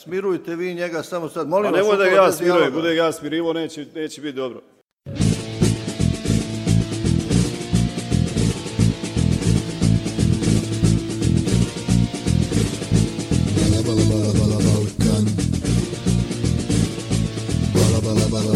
Smirujte vi njega samo sad, molim Pa vas. nemoj da ga ja smirujem, bude ga ja smirivo, neće, neće biti dobro. Bala bala bala bala Balkan. Bala bala bala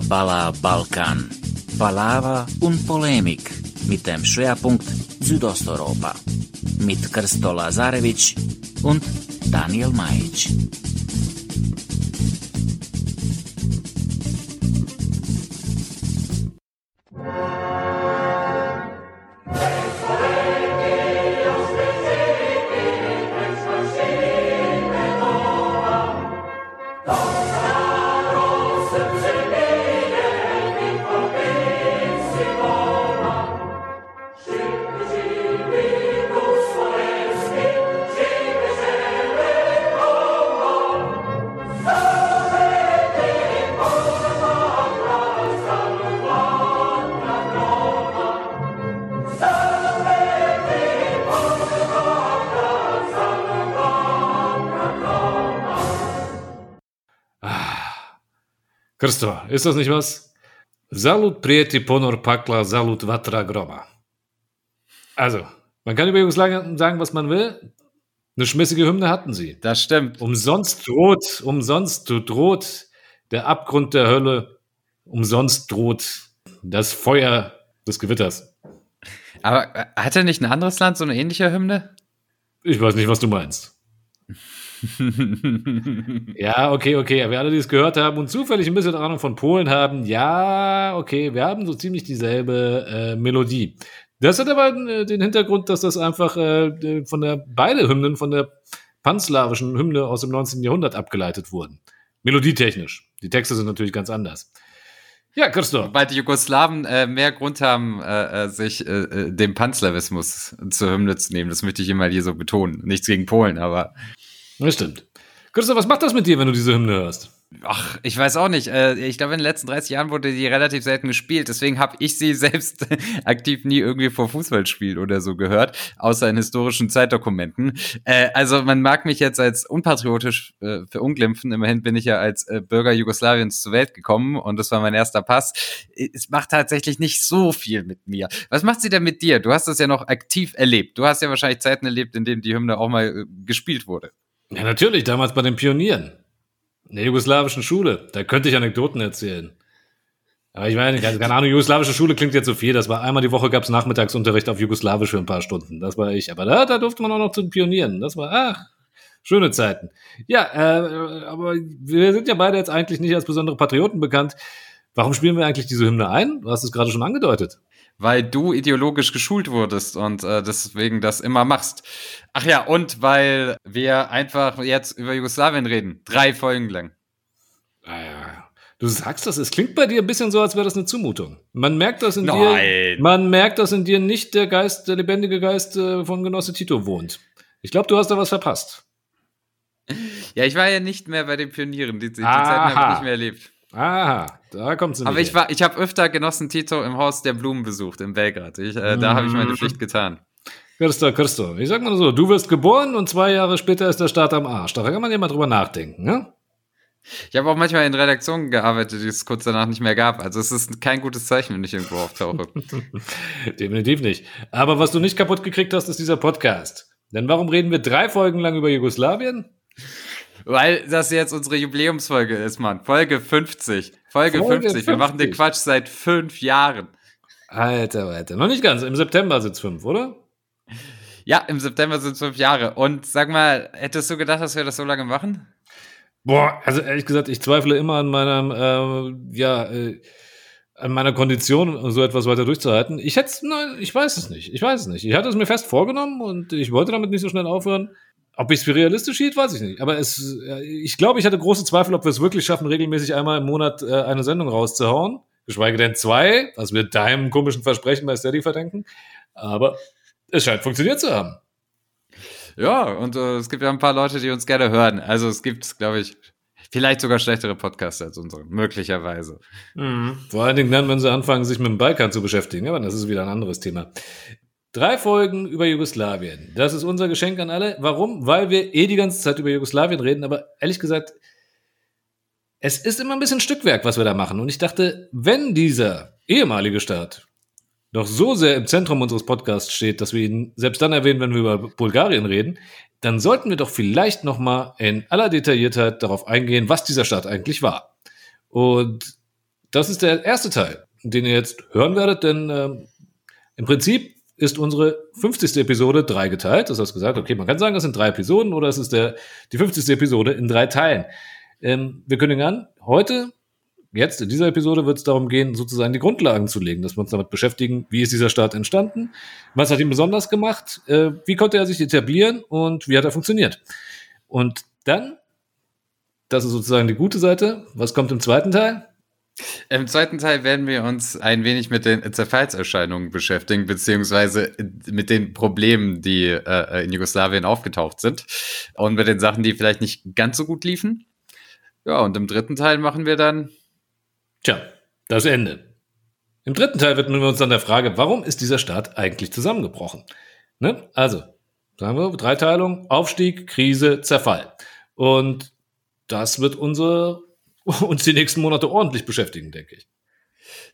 bala Balkan. Balava un polemik mit dem Schwerpunkt Südosteuropa mit Krsto Lazarevic und Daniel Majic. Krsto, ist das nicht was? Salut prijeti ponor pakla, salut vatra groma. Also, man kann über Jugoslawien sagen, was man will. Eine schmissige Hymne hatten sie. Das stimmt. Umsonst droht, umsonst droht der Abgrund der Hölle, umsonst droht das Feuer des Gewitters. Aber hat er nicht ein anderes Land so eine ähnliche Hymne? Ich weiß nicht, was du meinst. Ja, okay, okay. Wir alle, die es gehört haben und zufällig ein bisschen Ahnung von Polen haben, ja, okay, wir haben so ziemlich dieselbe äh, Melodie. Das hat aber äh, den Hintergrund, dass das einfach äh, von der beide Hymnen von der panslawischen Hymne aus dem 19. Jahrhundert abgeleitet wurden. Melodietechnisch. Die Texte sind natürlich ganz anders. Ja, Christoph. Weil die Jugoslawen äh, mehr Grund haben, äh, äh, sich äh, äh, dem Panslawismus zur Hymne zu nehmen. Das möchte ich immer hier so betonen. Nichts gegen Polen, aber Das stimmt. Christoph, was macht das mit dir, wenn du diese Hymne hörst? ach, ich weiß auch nicht. Äh, ich glaube, in den letzten 30 Jahren wurde die relativ selten gespielt. Deswegen habe ich sie selbst aktiv nie irgendwie vor Fußballspielen oder so gehört, außer in historischen Zeitdokumenten. Äh, also man mag mich jetzt als unpatriotisch äh, verunglimpfen. Immerhin bin ich ja als Bürger Jugoslawiens zur Welt gekommen und das war mein erster Pass. Es macht tatsächlich nicht so viel mit mir. Was macht sie denn mit dir? Du hast das ja noch aktiv erlebt. Du hast ja wahrscheinlich Zeiten erlebt, in denen die Hymne auch mal gespielt wurde. Ja, natürlich, damals bei den Pionieren. In der jugoslawischen Schule. Da könnte ich Anekdoten erzählen. Aber ich meine, keine keine Ahnung, jugoslawische Schule klingt jetzt so viel. Das war einmal die Woche gab es Nachmittagsunterricht auf Jugoslawisch für ein paar Stunden. Das war ich. Aber da, da durfte man auch noch zu den Pionieren. Das war, ach, schöne Zeiten. Ja, äh, aber wir sind ja beide jetzt eigentlich nicht als besondere Patrioten bekannt. Warum spielen wir eigentlich diese Hymne ein? Du hast es gerade schon angedeutet. Weil du ideologisch geschult wurdest und äh, deswegen das immer machst. Ach ja, und weil wir einfach jetzt über Jugoslawien reden. Drei Folgen lang. Naja, du sagst das, es klingt bei dir ein bisschen so, als wäre das eine Zumutung. Man merkt das in Nein. dir. Man merkt, dass in dir nicht der Geist, der lebendige Geist äh, von Genosse Tito wohnt. Ich glaube, du hast da was verpasst. Ja, ich war ja nicht mehr bei den Pionieren. Die, die. Zeiten habe ich nicht mehr erlebt. Aha, da kommt sie Aber ich war, ich habe öfter Genossen Tito im Haus der Blumen besucht in Belgrad. Ich, äh, Da habe ich meine Pflicht getan. Christo, Christo. Ich sag mal so, du wirst geboren und zwei Jahre später ist der Staat am Arsch. Da kann man ja mal drüber nachdenken, ne? Ich habe auch manchmal in Redaktionen gearbeitet, die es kurz danach nicht mehr gab. Also es ist kein gutes Zeichen, wenn ich irgendwo auftauche. Definitiv nicht. Aber was du nicht kaputt gekriegt hast, ist dieser Podcast. Denn warum reden wir drei Folgen lang über Jugoslawien? Weil das jetzt unsere Jubiläumsfolge ist, Mann. Folge 50. Folge, Folge 50. Wir machen den 50. Quatsch seit fünf Jahren. Alter, Alter. Noch nicht ganz. Im September sind's fünf, oder? Ja, im September sind es fünf Jahre. Und sag mal, hättest du gedacht, dass wir das so lange machen? Boah, also ehrlich gesagt, ich zweifle immer an meinem, äh, ja, äh, an meiner Kondition, so etwas weiter durchzuhalten. Ich hätte nein, ich weiß es nicht. Ich weiß es nicht. Ich hatte es mir fest vorgenommen und ich wollte damit nicht so schnell aufhören. Ob ich es für realistisch hielt, weiß ich nicht. Aber es, äh, ich glaube, ich hatte große Zweifel, ob wir es wirklich schaffen, regelmäßig einmal im Monat äh, eine Sendung rauszuhauen. Geschweige denn zwei, was wir deinem komischen Versprechen bei Steady verdenken. Aber es scheint funktioniert zu haben. Ja, und äh, es gibt ja ein paar Leute, die uns gerne hören. Also es gibt, glaube ich, Vielleicht sogar schlechtere Podcasts als unsere, möglicherweise. Vor allen Dingen dann, wenn sie anfangen, sich mit dem Balkan zu beschäftigen. Aber das ist wieder ein anderes Thema. Drei Folgen über Jugoslawien. Das ist unser Geschenk an alle. Warum? Weil wir eh die ganze Zeit über Jugoslawien reden. Aber ehrlich gesagt, es ist immer ein bisschen Stückwerk, was wir da machen. Und ich dachte, wenn dieser ehemalige Staat noch so sehr im Zentrum unseres Podcasts steht, dass wir ihn selbst dann erwähnen, wenn wir über Bulgarien reden, dann sollten wir doch vielleicht noch mal in aller Detailliertheit darauf eingehen, was dieser Staat eigentlich war. Und das ist der erste Teil, den ihr jetzt hören werdet, denn ähm, im Prinzip ist unsere 50. Episode dreigeteilt. Das heißt gesagt, okay, man kann sagen, das sind drei Episoden oder es ist der, die 50. Episode in drei Teilen. Ähm, wir kündigen an, heute, jetzt in dieser Episode wird es darum gehen, sozusagen die Grundlagen zu legen, dass wir uns damit beschäftigen, wie ist dieser Staat entstanden, was hat ihn besonders gemacht, äh, wie konnte er sich etablieren und wie hat er funktioniert. Und dann, das ist sozusagen die gute Seite, was kommt im zweiten Teil? Im zweiten Teil werden wir uns ein wenig mit den Zerfallserscheinungen beschäftigen, beziehungsweise mit den Problemen, die äh, in Jugoslawien aufgetaucht sind und mit den Sachen, die vielleicht nicht ganz so gut liefen. Ja, und im dritten Teil machen wir dann. Tja, das Ende. Im dritten Teil widmen wir uns dann der Frage, warum ist dieser Staat eigentlich zusammengebrochen? Ne? Also, sagen wir, Dreiteilung, Aufstieg, Krise, Zerfall. Und das wird unsere, uns die nächsten Monate ordentlich beschäftigen, denke ich.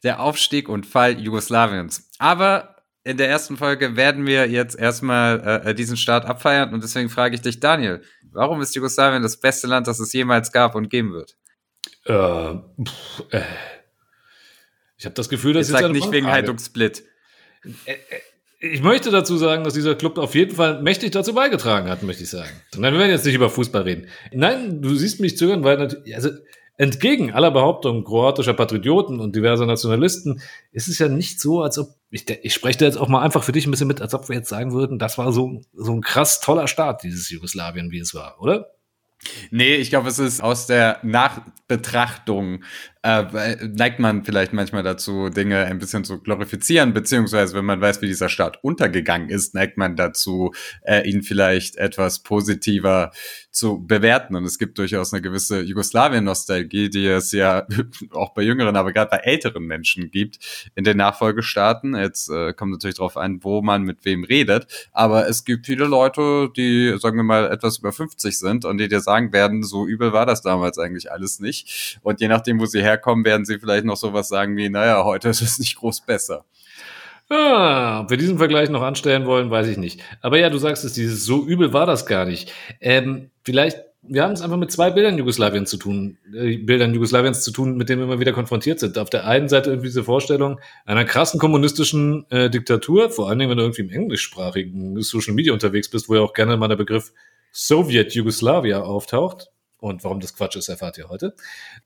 Der Aufstieg und Fall Jugoslawiens. Aber in der ersten Folge werden wir jetzt erstmal äh, diesen Staat abfeiern und deswegen frage ich dich, Daniel, warum ist Jugoslawien das beste Land, das es jemals gab und geben wird? Äh, pff, äh. Ich habe das Gefühl, dass Ich sag nicht wegen Heiduk Split. Ich möchte dazu sagen, dass dieser Club auf jeden Fall mächtig dazu beigetragen hat, möchte ich sagen. Nein, wir werden jetzt nicht über Fußball reden. Nein, du siehst mich zögern, weil natürlich, also entgegen aller Behauptungen kroatischer Patrioten und diverser Nationalisten ist es ja nicht so, als ob, ich, ich spreche da jetzt auch mal einfach für dich ein bisschen mit, als ob wir jetzt sagen würden, das war so, so ein krass toller Start, dieses Jugoslawien, wie es war, oder? Nee, ich glaube, es ist aus der Nachbetrachtung, äh, neigt man vielleicht manchmal dazu, Dinge ein bisschen zu glorifizieren, beziehungsweise wenn man weiß, wie dieser Staat untergegangen ist, neigt man dazu, äh, ihn vielleicht etwas positiver zu bewerten. Und es gibt durchaus eine gewisse Jugoslawien-Nostalgie, die es ja auch bei jüngeren, aber gerade bei älteren Menschen gibt in den Nachfolgestaaten. Jetzt äh, kommt natürlich darauf an, wo man mit wem redet. Aber es gibt viele Leute, die, sagen wir mal, etwas über 50 sind und die dir sagen werden, so übel war das damals eigentlich alles nicht. Und je nachdem, wo sie herkommen, werden sie vielleicht noch sowas sagen wie, naja, heute ist es nicht groß besser. Ah, ob wir diesen Vergleich noch anstellen wollen, weiß ich nicht. Aber ja, du sagst es, dieses so übel war das gar nicht. Ähm, vielleicht, wir haben es einfach mit zwei Bildern Jugoslawiens zu tun, äh, Bildern Jugoslawiens zu tun, mit denen wir immer wieder konfrontiert sind. Auf der einen Seite irgendwie diese Vorstellung einer krassen kommunistischen äh, Diktatur, vor allen Dingen, wenn du irgendwie im englischsprachigen Social Media unterwegs bist, wo ja auch gerne mal der Begriff Sowjet Jugoslavia auftaucht. Und warum das Quatsch ist, erfahrt ihr heute.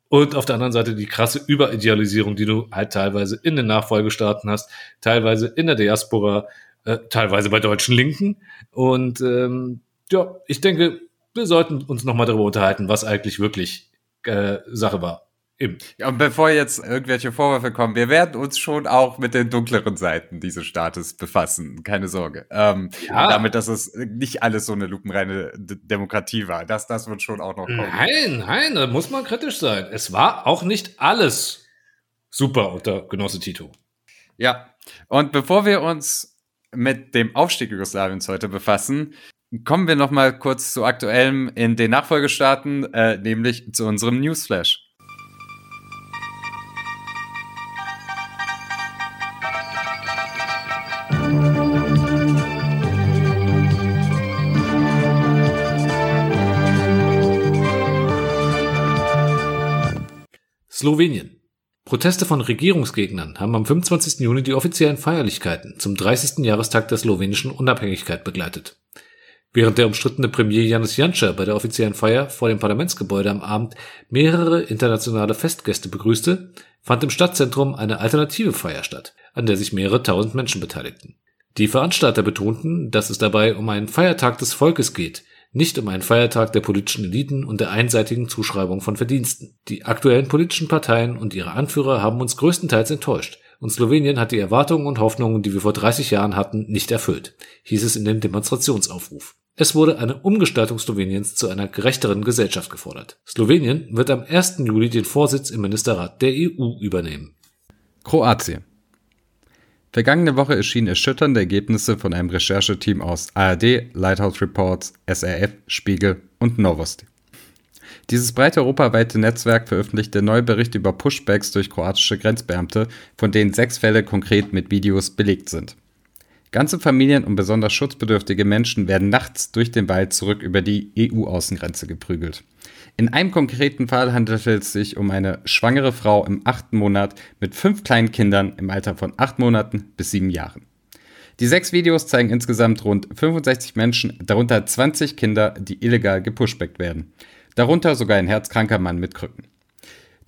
Und auf der anderen Seite die krasse Überidealisierung, die du halt teilweise in den Nachfolgestaaten hast, teilweise in der Diaspora, äh, teilweise bei deutschen Linken. Und ähm, ja, ich denke, wir sollten uns nochmal darüber unterhalten, was eigentlich wirklich äh, Sache war. Ja, Und bevor jetzt irgendwelche Vorwürfe kommen, wir werden uns schon auch mit den dunkleren Seiten dieses Staates befassen. Keine Sorge. Ähm, Ja. Damit, dass es nicht alles so eine lupenreine D Demokratie war. Das, das wird schon auch noch kommen. Nein, nein, da muss man kritisch sein. Es war auch nicht alles super unter Genosse Tito. Ja. Und bevor wir uns mit dem Aufstieg Jugoslawiens heute befassen, kommen wir noch mal kurz zu aktuellem in den Nachfolgestaaten, äh, nämlich zu unserem Newsflash. Slowenien. Proteste von Regierungsgegnern haben am 25. Juni die offiziellen Feierlichkeiten zum 30. Jahrestag der slowenischen Unabhängigkeit begleitet. Während der umstrittene Premier Janis Janša bei der offiziellen Feier vor dem Parlamentsgebäude am Abend mehrere internationale Festgäste begrüßte, fand im Stadtzentrum eine alternative Feier statt, an der sich mehrere tausend Menschen beteiligten. Die Veranstalter betonten, dass es dabei um einen Feiertag des Volkes geht, nicht um einen Feiertag der politischen Eliten und der einseitigen Zuschreibung von Verdiensten. Die aktuellen politischen Parteien und ihre Anführer haben uns größtenteils enttäuscht und Slowenien hat die Erwartungen und Hoffnungen, die wir vor 30 Jahren hatten, nicht erfüllt, hieß es in dem Demonstrationsaufruf. Es wurde eine Umgestaltung Sloweniens zu einer gerechteren Gesellschaft gefordert. Slowenien wird am 1. Juli den Vorsitz im Ministerrat der EU übernehmen. Kroatien. Vergangene Woche erschienen erschütternde Ergebnisse von einem Rechercheteam aus ARD, Lighthouse Reports, SRF, Spiegel und Novosti. Dieses breite europaweite Netzwerk veröffentlichte neue Berichte über Pushbacks durch kroatische Grenzbeamte, von denen sechs Fälle konkret mit Videos belegt sind. Ganze Familien und besonders schutzbedürftige Menschen werden nachts durch den Wald zurück über die EU-Außengrenze geprügelt. In einem konkreten Fall handelte es sich um eine schwangere Frau im achten Monat mit fünf kleinen Kindern im Alter von acht Monaten bis sieben Jahren. Die sechs Videos zeigen insgesamt rund 65 Menschen, darunter 20 Kinder, die illegal gepushbackt werden. Darunter sogar ein herzkranker Mann mit Krücken.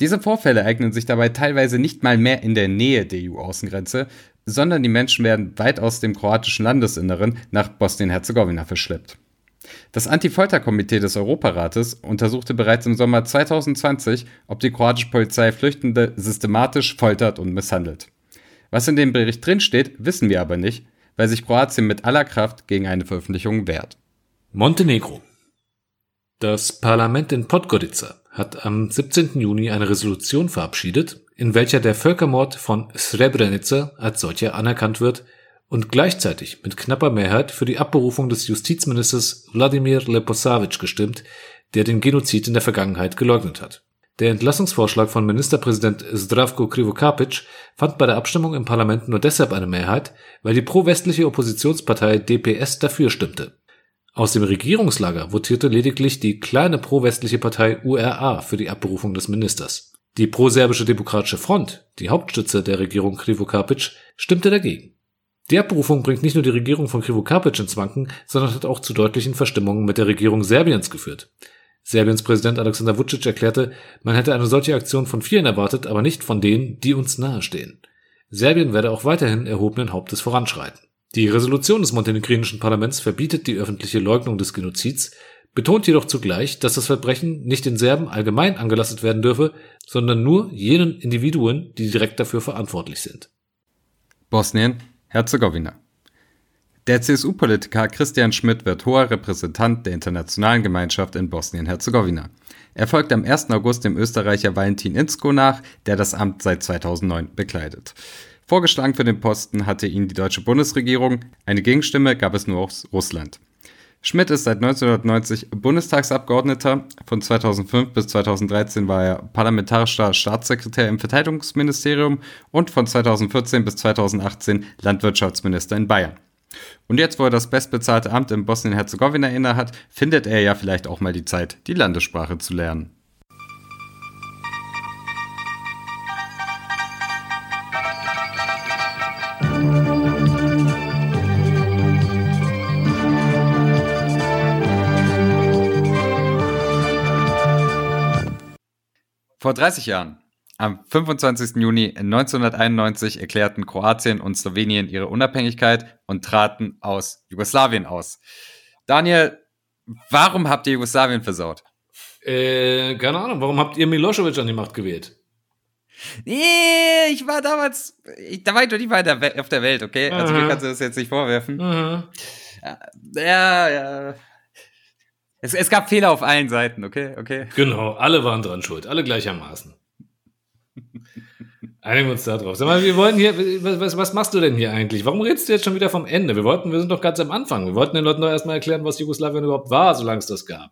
Diese Vorfälle eignen sich dabei teilweise nicht mal mehr in der Nähe der EU-Außengrenze, sondern die Menschen werden weit aus dem kroatischen Landesinneren nach Bosnien-Herzegowina verschleppt. Das Anti-Folter-Komitee des Europarates untersuchte bereits im Sommer 2020, ob die kroatische Polizei Flüchtende systematisch foltert und misshandelt. Was in dem Bericht drinsteht, wissen wir aber nicht, weil sich Kroatien mit aller Kraft gegen eine Veröffentlichung wehrt. Montenegro. Das Parlament in Podgorica hat am 17. Juni eine Resolution verabschiedet, in welcher der Völkermord von Srebrenica als solcher anerkannt wird und gleichzeitig mit knapper Mehrheit für die Abberufung des Justizministers Wladimir Leposavic gestimmt, der den Genozid in der Vergangenheit geleugnet hat. Der Entlassungsvorschlag von Ministerpräsident Zdravko Krivokapic fand bei der Abstimmung im Parlament nur deshalb eine Mehrheit, weil die pro-westliche Oppositionspartei DPS dafür stimmte. Aus dem Regierungslager votierte lediglich die kleine pro-westliche Partei URA für die Abberufung des Ministers. Die pro-serbische Demokratische Front, die Hauptstütze der Regierung Krivokapic, stimmte dagegen. Die Abberufung bringt nicht nur die Regierung von Krivokapic ins Wanken, sondern hat auch zu deutlichen Verstimmungen mit der Regierung Serbiens geführt. Serbiens Präsident Alexander Vucic erklärte, man hätte eine solche Aktion von vielen erwartet, aber nicht von denen, die uns nahestehen. Serbien werde auch weiterhin erhobenen Hauptes voranschreiten. Die Resolution des montenegrinischen Parlaments verbietet die öffentliche Leugnung des Genozids, betont jedoch zugleich, dass das Verbrechen nicht den Serben allgemein angelastet werden dürfe, sondern nur jenen Individuen, die direkt dafür verantwortlich sind. Bosnien, Herzegowina. Der CSU-Politiker Christian Schmidt wird hoher Repräsentant der internationalen Gemeinschaft in Bosnien-Herzegowina. Er folgt am 1. August dem Österreicher Valentin Inzko nach, der das Amt seit 2009 bekleidet. Vorgeschlagen für den Posten hatte ihn die deutsche Bundesregierung, eine Gegenstimme gab es nur aus Russland. Schmidt ist seit 1990 Bundestagsabgeordneter. Von 2005 bis 2013 war er parlamentarischer Staatssekretär im Verteidigungsministerium und von 2014 bis 2018 Landwirtschaftsminister in Bayern. Und jetzt, wo er das bestbezahlte Amt in Bosnien-Herzegowina innehat, findet er ja vielleicht auch mal die Zeit, die Landessprache zu lernen. Vor 30 Jahren, am 25. Juni 1991, erklärten Kroatien und Slowenien ihre Unabhängigkeit und traten aus Jugoslawien aus. Daniel, warum habt ihr Jugoslawien versaut? Äh, keine Ahnung, warum habt ihr Milosevic an die Macht gewählt? Nee, ich war damals, ich, da war ich doch nicht mal auf der Welt, okay? Also mir kannst du das jetzt nicht vorwerfen. Mhm. Ja, ja. Es, es gab Fehler auf allen Seiten, okay? Okay. Genau, alle waren dran schuld, alle gleichermaßen. Einigen wir uns da drauf. Sag mal, wir wollen hier, was, was machst du denn hier eigentlich? Warum redest du jetzt schon wieder vom Ende? Wir wollten, wir sind doch ganz am Anfang. Wir wollten den Leuten doch erstmal erklären, was Jugoslawien überhaupt war, solange es das gab.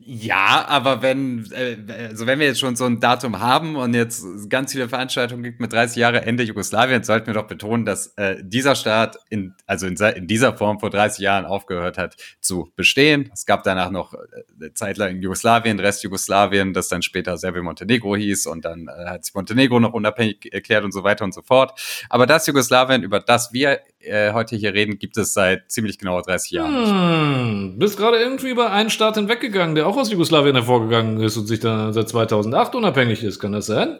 Ja, aber wenn, äh, also wenn wir jetzt schon so ein Datum haben und jetzt ganz viele Veranstaltungen gibt mit 30 Jahre Ende Jugoslawien, sollten wir doch betonen, dass äh, dieser Staat in, also in, in dieser Form vor 30 Jahren aufgehört hat zu bestehen. Es gab danach noch äh, eine Zeit lang Jugoslawien, Rest Jugoslawien, das dann später Serbien-Montenegro hieß und dann äh, hat sich Montenegro noch unabhängig erklärt und so weiter und so fort. Aber das Jugoslawien, über das wir äh, heute hier reden, gibt es seit ziemlich genau 30 Jahren. Hm, bist gerade irgendwie über einen Staat hinweggegangen, der auch aus Jugoslawien hervorgegangen ist und sich dann seit 2008 unabhängig ist. Kann das sein?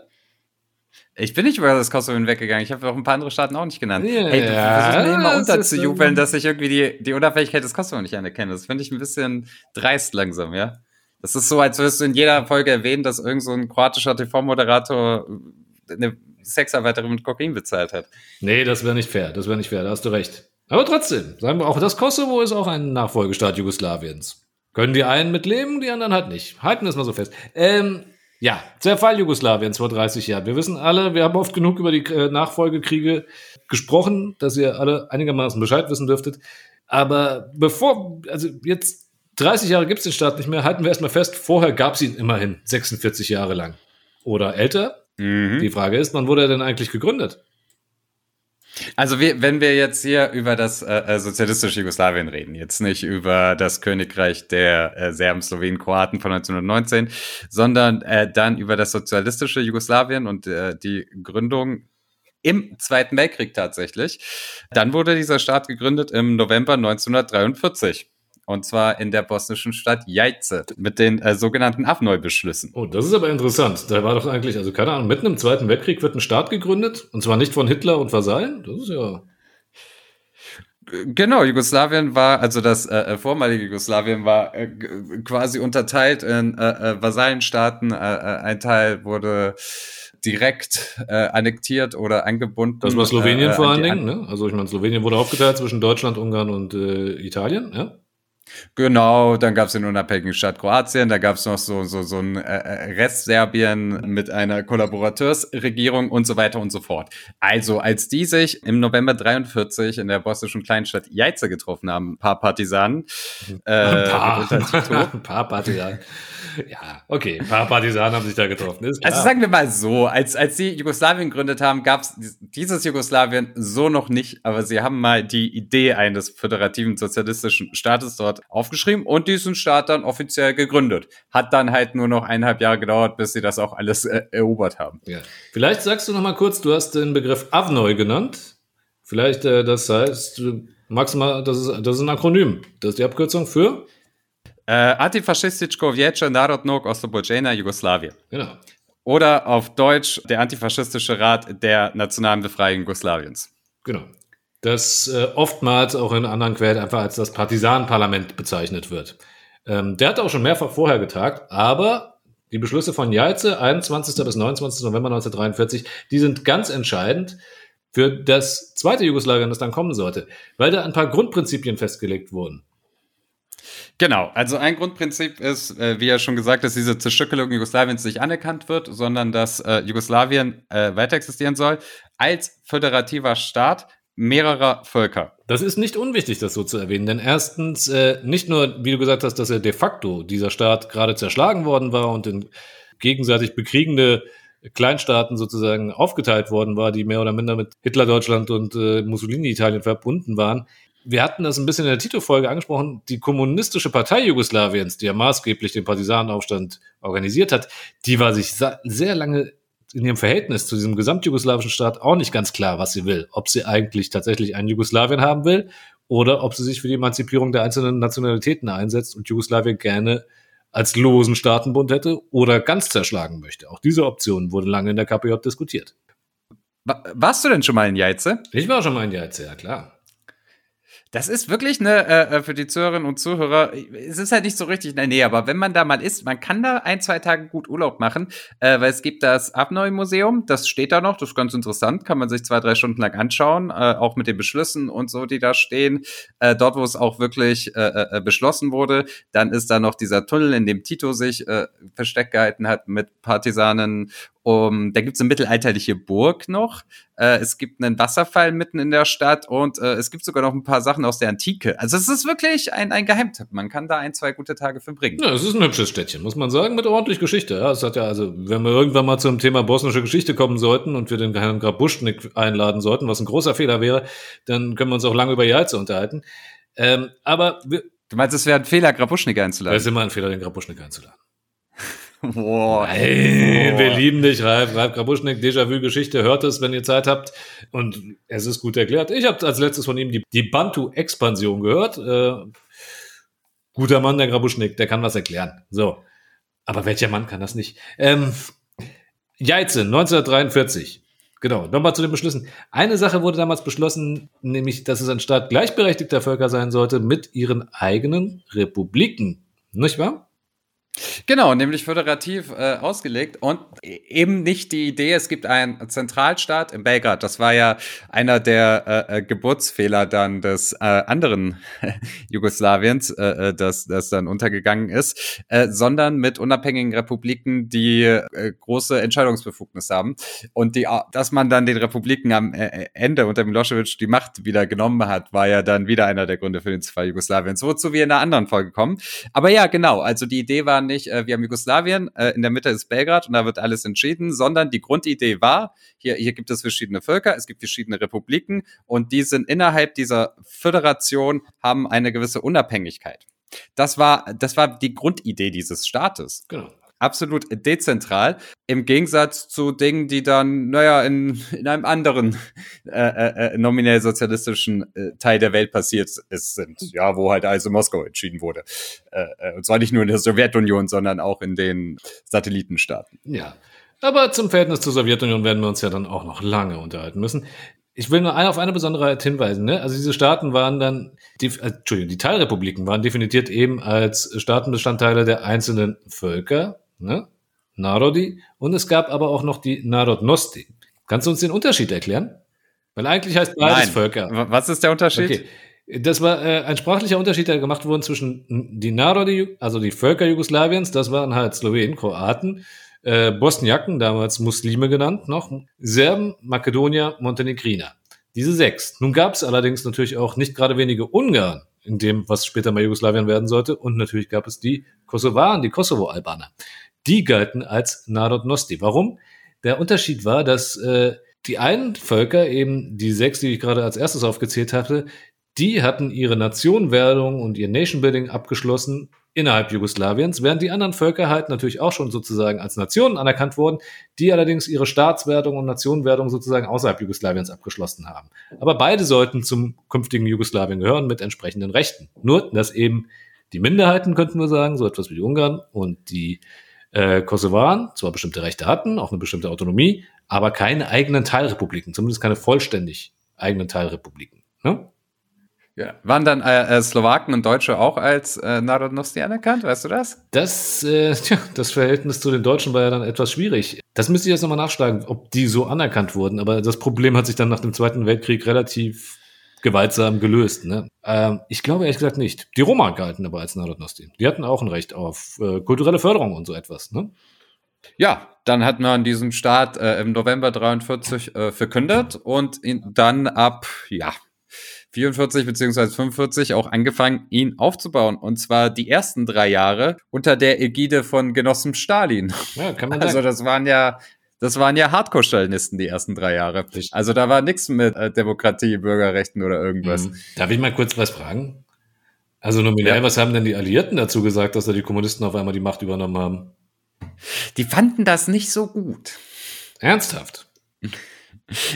Ich bin nicht über das Kosovo hinweggegangen. Ich habe auch ein paar andere Staaten auch nicht genannt. Ja, hey, du versuchst mir immer unterzujubeln, dass ich irgendwie die, die Unabhängigkeit des Kosovo nicht anerkenne. Das finde ich ein bisschen dreist langsam, ja. Das ist so, als würdest du in jeder Folge erwähnen, dass irgend so ein kroatischer TV-Moderator eine Sexarbeiterin mit Kokain bezahlt hat. Nee, das wäre nicht fair. Das wäre nicht fair. Da hast du recht. Aber trotzdem, sagen wir auch, das Kosovo ist auch ein Nachfolgestaat Jugoslawiens. Können die einen mit leben, die anderen halt nicht. Halten wir es mal so fest. Ähm, ja, Zerfall Jugoslawiens vor 30 Jahren. Wir wissen alle, wir haben oft genug über die äh, Nachfolgekriege gesprochen, dass ihr alle einigermaßen Bescheid wissen dürftet. Aber bevor, also jetzt 30 Jahre gibt es den Staat nicht mehr, halten wir erstmal fest, vorher gab es ihn immerhin 46 Jahre lang. Oder älter. Mhm. Die Frage ist, wann wurde er denn eigentlich gegründet? Also wir, wenn wir jetzt hier über das äh, äh, sozialistische Jugoslawien reden, jetzt nicht über das Königreich der äh, Serben, Slowenen, Kroaten von 1919, sondern äh, dann über das sozialistische Jugoslawien und äh, die Gründung im Zweiten Weltkrieg tatsächlich. Dann wurde dieser Staat gegründet im November 1943. Und zwar in der bosnischen Stadt Jajce mit den äh, sogenannten Avnoj-Beschlüssen. Oh, das ist aber interessant. Da war doch eigentlich, also keine Ahnung, mitten im Zweiten Weltkrieg wird ein Staat gegründet. Und zwar nicht von Hitler und Vasallen. Das ist ja. Genau, Jugoslawien war, also das äh, äh vormalige Jugoslawien war äh, quasi unterteilt in äh, äh, Vasallenstaaten. Äh, äh, ein Teil wurde direkt äh, annektiert oder angebunden. Das war Slowenien äh, vor allen Dingen, ne? Also ich meine, Slowenien wurde aufgeteilt zwischen Deutschland, Ungarn und äh, Italien, ja? Genau, dann gab es den unabhängigen Staat Kroatien, da gab es noch so, so, so ein äh, Rest Serbien mit einer Kollaborateursregierung und so weiter und so fort. Also, als die sich im November 43 in der bosnischen Kleinstadt Jajce getroffen haben, ein paar Partisanen, äh, ein, paar, ein paar Partisanen. Ja, okay, ein paar Partisanen haben sich da getroffen. Also sagen wir mal so, als, als sie Jugoslawien gegründet haben, gab es dieses Jugoslawien so noch nicht, aber sie haben mal die Idee eines föderativen sozialistischen Staates dort aufgeschrieben und diesen Staat dann offiziell gegründet. Hat dann halt nur noch eineinhalb Jahre gedauert, bis sie das auch alles äh, erobert haben. Ja. Vielleicht sagst du noch mal kurz, du hast den Begriff Avnoj genannt. Vielleicht, äh, das heißt, du magst mal, das ist, das ist ein Akronym. Das ist die Abkürzung für? Äh, Antifaschističko Vijeće Narodnog Oslobođenja Jugoslawien. Genau. Oder auf Deutsch der antifaschistische Rat der nationalen Befreiung Jugoslawiens. Genau. Das äh, oftmals auch in anderen Quellen einfach als das Partisanenparlament bezeichnet wird. Ähm, der hat auch schon mehrfach vorher getagt, aber die Beschlüsse von Jalze, 21. bis 29. November 1943, die sind ganz entscheidend für das zweite Jugoslawien, das dann kommen sollte, weil da ein paar Grundprinzipien festgelegt wurden. Genau, also ein Grundprinzip ist, äh, wie ja schon gesagt, dass diese Zerstückelung Jugoslawiens nicht anerkannt wird, sondern dass äh, Jugoslawien äh, weiter existieren soll als föderativer Staat mehrerer Völker. Das ist nicht unwichtig, das so zu erwähnen, denn erstens, äh, nicht nur, wie du gesagt hast, dass er de facto dieser Staat gerade zerschlagen worden war und in gegenseitig bekriegende Kleinstaaten sozusagen aufgeteilt worden war, die mehr oder minder mit Hitler-Deutschland und äh, Mussolini-Italien verbunden waren wir hatten das ein bisschen in der Tito-Folge angesprochen, die kommunistische Partei Jugoslawiens, die ja maßgeblich den Partisanenaufstand organisiert hat, die war sich sehr lange in ihrem Verhältnis zu diesem gesamtjugoslawischen Staat auch nicht ganz klar, was sie will. Ob sie eigentlich tatsächlich einen Jugoslawien haben will oder ob sie sich für die Emanzipierung der einzelnen Nationalitäten einsetzt und Jugoslawien gerne als losen Staatenbund hätte oder ganz zerschlagen möchte. Auch diese Option wurde lange in der KPJ diskutiert. Warst du denn schon mal in Jaize? Ich war schon mal in Jaize, ja klar. Das ist wirklich eine, äh, äh, für die Zuhörerinnen und Zuhörer, es ist halt nicht so richtig in der Nähe, aber wenn man da mal ist, man kann da ein, zwei Tage gut Urlaub machen, äh, weil es gibt das Abneu-Museum, das steht da noch, das ist ganz interessant, kann man sich zwei, drei Stunden lang anschauen, äh, auch mit den Beschlüssen und so, die da stehen. Äh, dort, wo es auch wirklich äh, äh, beschlossen wurde, dann ist da noch dieser Tunnel, in dem Tito sich äh, versteckt gehalten hat mit Partisanen um, da gibt's eine mittelalterliche Burg noch. Äh, es gibt einen Wasserfall mitten in der Stadt und äh, es gibt sogar noch ein paar Sachen aus der Antike. Also es ist wirklich ein, ein Geheimtipp. Man kann da ein, zwei gute Tage verbringen. Ja, es ist ein hübsches Städtchen, muss man sagen, mit ordentlich Geschichte. Ja, es hat ja, also, wenn wir irgendwann mal zum Thema bosnische Geschichte kommen sollten und wir den Herrn Grabuschnik einladen sollten, was ein großer Fehler wäre, dann können wir uns auch lange über Jalze unterhalten. Ähm, aber wir, Du meinst, es wäre ein Fehler, Grabuschnik einzuladen? Es ist immer ein Fehler, den Grabuschnik einzuladen. Boah. Nein, wir lieben dich, Ralf. Ralf Grabuschnik, Déjà-vu-Geschichte, hört es, wenn ihr Zeit habt. Und es ist gut erklärt. Ich habe als letztes von ihm die, die Bantu-Expansion gehört. Äh, guter Mann, der Grabuschnik, der kann was erklären. So. Aber welcher Mann kann das nicht? Ähm, Jaize, 1943. Genau, nochmal zu den Beschlüssen. Eine Sache wurde damals beschlossen, nämlich, dass es ein Staat gleichberechtigter Völker sein sollte mit ihren eigenen Republiken. Nicht wahr? Genau, nämlich föderativ äh, ausgelegt und e- eben nicht die Idee, es gibt einen Zentralstaat in Belgrad. Das war ja einer der äh, äh, Geburtsfehler dann des äh, anderen Jugoslawiens, äh, äh, das, das dann untergegangen ist, äh, sondern mit unabhängigen Republiken, die äh, große Entscheidungsbefugnis haben. Und die, dass man dann den Republiken am äh, Ende unter Milosevic die Macht wieder genommen hat, war ja dann wieder einer der Gründe für den Fall Jugoslawiens, wozu wir in einer anderen Folge kommen. Aber ja, genau, also die Idee war nicht, äh, wir haben Jugoslawien, äh, in der Mitte ist Belgrad und da wird alles entschieden, sondern die Grundidee war, hier, hier gibt es verschiedene Völker, es gibt verschiedene Republiken und die sind innerhalb dieser Föderation, haben eine gewisse Unabhängigkeit. Das war, das war die Grundidee dieses Staates Genau. Absolut dezentral, im Gegensatz zu Dingen, die dann, naja, in, in einem anderen äh, äh, äh, nominell sozialistischen äh, Teil der Welt passiert ist, sind. Ja, wo halt also Moskau entschieden wurde. Äh, äh, und zwar nicht nur in der Sowjetunion, sondern auch in den Satellitenstaaten. Ja. Aber zum Verhältnis zur Sowjetunion werden wir uns ja dann auch noch lange unterhalten müssen. Ich will nur auf eine Besonderheit hinweisen. Ne? Also diese Staaten waren dann, die, äh, Entschuldigung, die Teilrepubliken waren definiert eben als Staatenbestandteile der einzelnen Völker, ne? Narodi, und es gab aber auch noch die Narodnosti. Kannst du uns den Unterschied erklären? Weil eigentlich heißt beides Völker. W- Was ist der Unterschied? Okay. Das war äh, ein sprachlicher Unterschied, der gemacht wurde zwischen die Narodi, also die Völker Jugoslawiens, das waren halt Slowenen, Kroaten, äh, Bosniaken, damals Muslime genannt, noch Serben, Makedonier, Montenegriner. Diese sechs. Nun gab es allerdings natürlich auch nicht gerade wenige Ungarn in dem, was später mal Jugoslawien werden sollte. Und natürlich gab es die Kosovaren, die Kosovo-Albaner. Die galten als Narodnosti. Warum? Der Unterschied war, dass äh, die einen Völker, eben die sechs, die ich gerade als erstes aufgezählt hatte, die hatten ihre Nationenwerdung und ihr Nation-Building abgeschlossen innerhalb Jugoslawiens, während die anderen Völker halt natürlich auch schon sozusagen als Nationen anerkannt wurden, die allerdings ihre Staatswertung und Nationenwertung sozusagen außerhalb Jugoslawiens abgeschlossen haben. Aber beide sollten zum künftigen Jugoslawien gehören mit entsprechenden Rechten. Nur, dass eben die Minderheiten, könnten wir sagen, so etwas wie die Ungarn und die äh, Kosovaren zwar bestimmte Rechte hatten, auch eine bestimmte Autonomie, aber keine eigenen Teilrepubliken, zumindest keine vollständig eigenen Teilrepubliken. Ne? Ja. Waren dann äh, äh, Slowaken und Deutsche auch als äh, Narodnosti anerkannt? Weißt du das? Das, äh, tja, das Verhältnis zu den Deutschen war ja dann etwas schwierig. Das müsste ich jetzt nochmal nachschlagen, ob die so anerkannt wurden. Aber das Problem hat sich dann nach dem Zweiten Weltkrieg relativ gewaltsam gelöst. Ne? Ähm, ich glaube ehrlich gesagt nicht. Die Roma galten aber als Narodnosti. Die hatten auch ein Recht auf äh, kulturelle Förderung und so etwas. Ne? Ja, dann hat man diesen Staat äh, im November 43 äh, verkündet und ihn dann ab, ja, 44 beziehungsweise 45 auch angefangen, ihn aufzubauen. Und zwar die ersten drei Jahre unter der Ägide von Genossen Stalin. Ja, kann man Also das waren ja, das waren ja Hardcore-Stalinisten die ersten drei Jahre. Also da war nichts mit äh, Demokratie, Bürgerrechten oder irgendwas. Mhm. Darf ich mal kurz was fragen? Also nominell, Ja. was haben denn die Alliierten dazu gesagt, dass da die Kommunisten auf einmal die Macht übernommen haben? Die fanden das nicht so gut. Ernsthaft?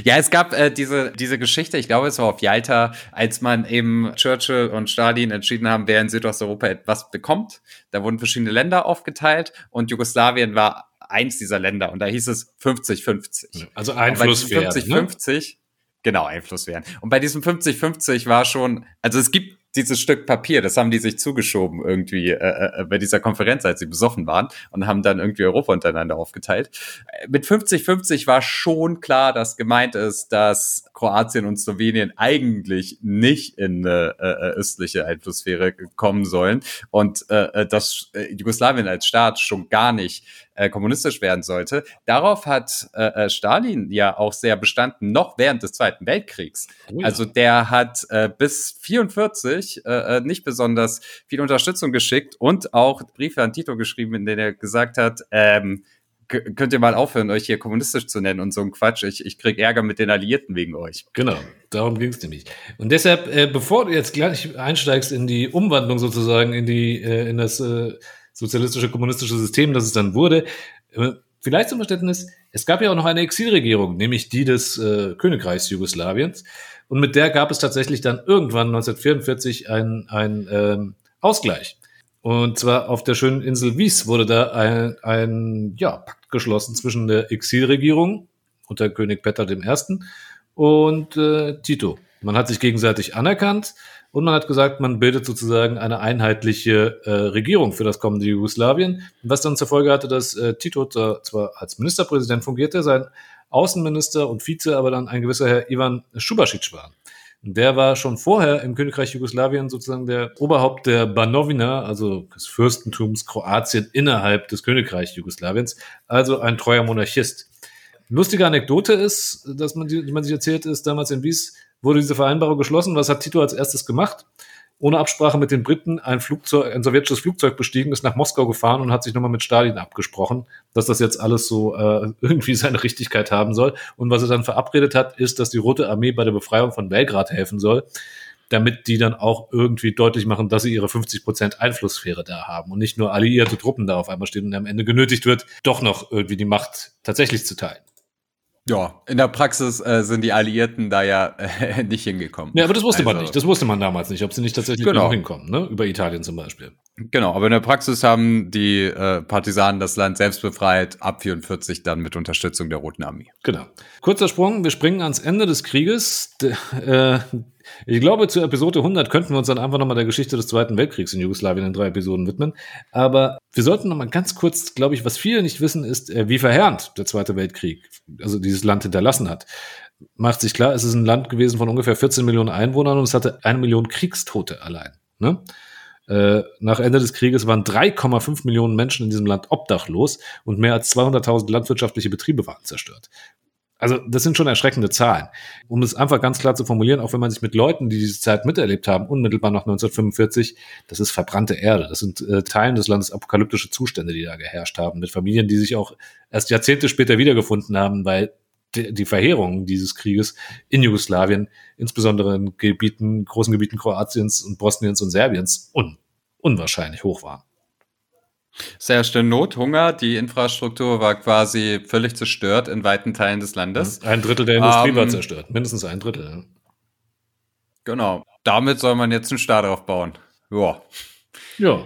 Ja, es gab äh, diese, diese Geschichte, ich glaube, es war auf Yalta, als man eben Churchill und Stalin entschieden haben, wer in Südosteuropa etwas bekommt. Da wurden verschiedene Länder aufgeteilt und Jugoslawien war eins dieser Länder und da hieß es 50-50. Also Einfluss diesem werden, ne? 50-50, genau, Einfluss werden. Und bei diesem 50-50 war schon, also es gibt dieses Stück Papier, das haben die sich zugeschoben irgendwie äh, äh, bei dieser Konferenz, als sie besoffen waren und haben dann irgendwie Europa untereinander aufgeteilt. Äh, Mit 50-50 war schon klar, dass gemeint ist, dass Kroatien und Slowenien eigentlich nicht in eine äh, äh, östliche Einflusssphäre kommen sollen und äh, äh, dass äh, Jugoslawien als Staat schon gar nicht äh, kommunistisch werden sollte. Darauf hat äh, äh, Stalin ja auch sehr bestanden, noch während des Zweiten Weltkriegs. Oh ja. Also der hat äh, bis 44 äh, nicht besonders viel Unterstützung geschickt und auch Briefe an Tito geschrieben, in denen er gesagt hat, ähm, könnt ihr mal aufhören, euch hier kommunistisch zu nennen und so ein Quatsch. Ich, ich krieg Ärger mit den Alliierten wegen euch. Genau, darum ging es nämlich. Und deshalb, äh, bevor du jetzt gleich einsteigst in die Umwandlung sozusagen in die äh, in das äh, sozialistische kommunistische System, das es dann wurde, äh, vielleicht zum Verständnis: Es gab ja auch noch eine Exilregierung, nämlich die des äh, Königreichs Jugoslawiens, und mit der gab es tatsächlich dann irgendwann 1944 ein ein ähm, Ausgleich. Und zwar auf der schönen Insel Wies wurde da ein, ein ja, Pakt geschlossen zwischen der Exilregierung unter König Peter I. und äh, Tito. Man hat sich gegenseitig anerkannt Und man hat gesagt, man bildet sozusagen eine einheitliche äh, Regierung für das kommende Jugoslawien, was dann zur Folge hatte, dass äh, Tito zwar als Ministerpräsident fungierte, sein Außenminister und Vize aber dann ein gewisser Herr Ivan Šubašić war. Der war schon vorher im Königreich Jugoslawien sozusagen der Oberhaupt der Banovina, also des Fürstentums Kroatien innerhalb des Königreichs Jugoslawiens, also ein treuer Monarchist. Lustige Anekdote ist, dass man, die, man sich erzählt, ist, damals in Wies wurde diese Vereinbarung geschlossen. Was hat Tito als erstes gemacht? Ohne Absprache mit den Briten ein Flugzeug, ein sowjetisches Flugzeug bestiegen, ist nach Moskau gefahren und hat sich nochmal mit Stalin abgesprochen, dass das jetzt alles so äh, irgendwie seine Richtigkeit haben soll. Und was er dann verabredet hat, ist, dass die Rote Armee bei der Befreiung von Belgrad helfen soll, damit die dann auch irgendwie deutlich machen, dass sie ihre 50 Prozent Einflusssphäre da haben und nicht nur alliierte Truppen da auf einmal stehen und am Ende genötigt wird, doch noch irgendwie die Macht tatsächlich zu teilen. Ja, in der Praxis äh, sind die Alliierten da ja äh, nicht hingekommen. Ja, aber das wusste man Also- nicht. Das wusste man damals nicht, ob sie nicht tatsächlich Genau. genau. hinkommen, ne? Über Italien zum Beispiel. Genau, aber in der Praxis haben die äh, Partisanen das Land selbst befreit, ab 44 dann mit Unterstützung der Roten Armee. Genau. Kurzer Sprung, wir springen ans Ende des Krieges. D äh, ich glaube, zur Episode 100 könnten wir uns dann einfach nochmal der Geschichte des Zweiten Weltkriegs in Jugoslawien in drei Episoden widmen. Aber wir sollten nochmal ganz kurz, glaube ich, was viele nicht wissen, ist, äh, wie verheerend der Zweite Weltkrieg, also dieses Land hinterlassen hat. Macht sich klar, es ist ein Land gewesen von ungefähr 14 Millionen Einwohnern und es hatte eine Million Kriegstote allein. Ne? Äh, nach Ende des Krieges waren 3,5 Millionen Menschen in diesem Land obdachlos und mehr als 200.000 landwirtschaftliche Betriebe waren zerstört. Also das sind schon erschreckende Zahlen. Um es einfach ganz klar zu formulieren, auch wenn man sich mit Leuten, die diese Zeit miterlebt haben, unmittelbar nach 1945, das ist verbrannte Erde. Das sind äh, Teilen des Landes apokalyptische Zustände, die da geherrscht haben, mit Familien, die sich auch erst Jahrzehnte später wiedergefunden haben, weil die, Verheerungen dieses Krieges in Jugoslawien, insbesondere in Gebieten, großen Gebieten Kroatiens und Bosniens und Serbiens, un, unwahrscheinlich hoch waren. Es herrschte Not, Hunger, die Infrastruktur war quasi völlig zerstört in weiten Teilen des Landes. Ein Drittel der Industrie Ähm, war zerstört, mindestens ein Drittel. Genau. Damit soll man jetzt einen Staat aufbauen. Ja. Ja,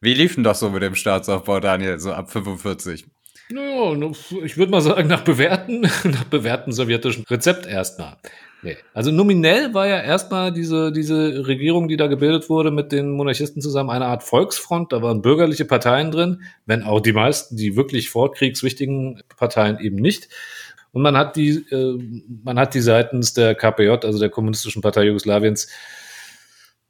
Wie lief denn das so mit dem Staatsaufbau, Daniel, so ab 45? Naja, ich würde mal sagen, nach bewährten, nach bewährten sowjetischen Rezept erstmal. Nee. Also nominell war ja erstmal diese, diese Regierung, die da gebildet wurde, mit den Monarchisten zusammen eine Art Volksfront. Da waren bürgerliche Parteien drin, wenn auch die meisten, die wirklich vorkriegswichtigen Parteien eben nicht. Und man hat die, äh, man hat die seitens der KPJ, also der Kommunistischen Partei Jugoslawiens,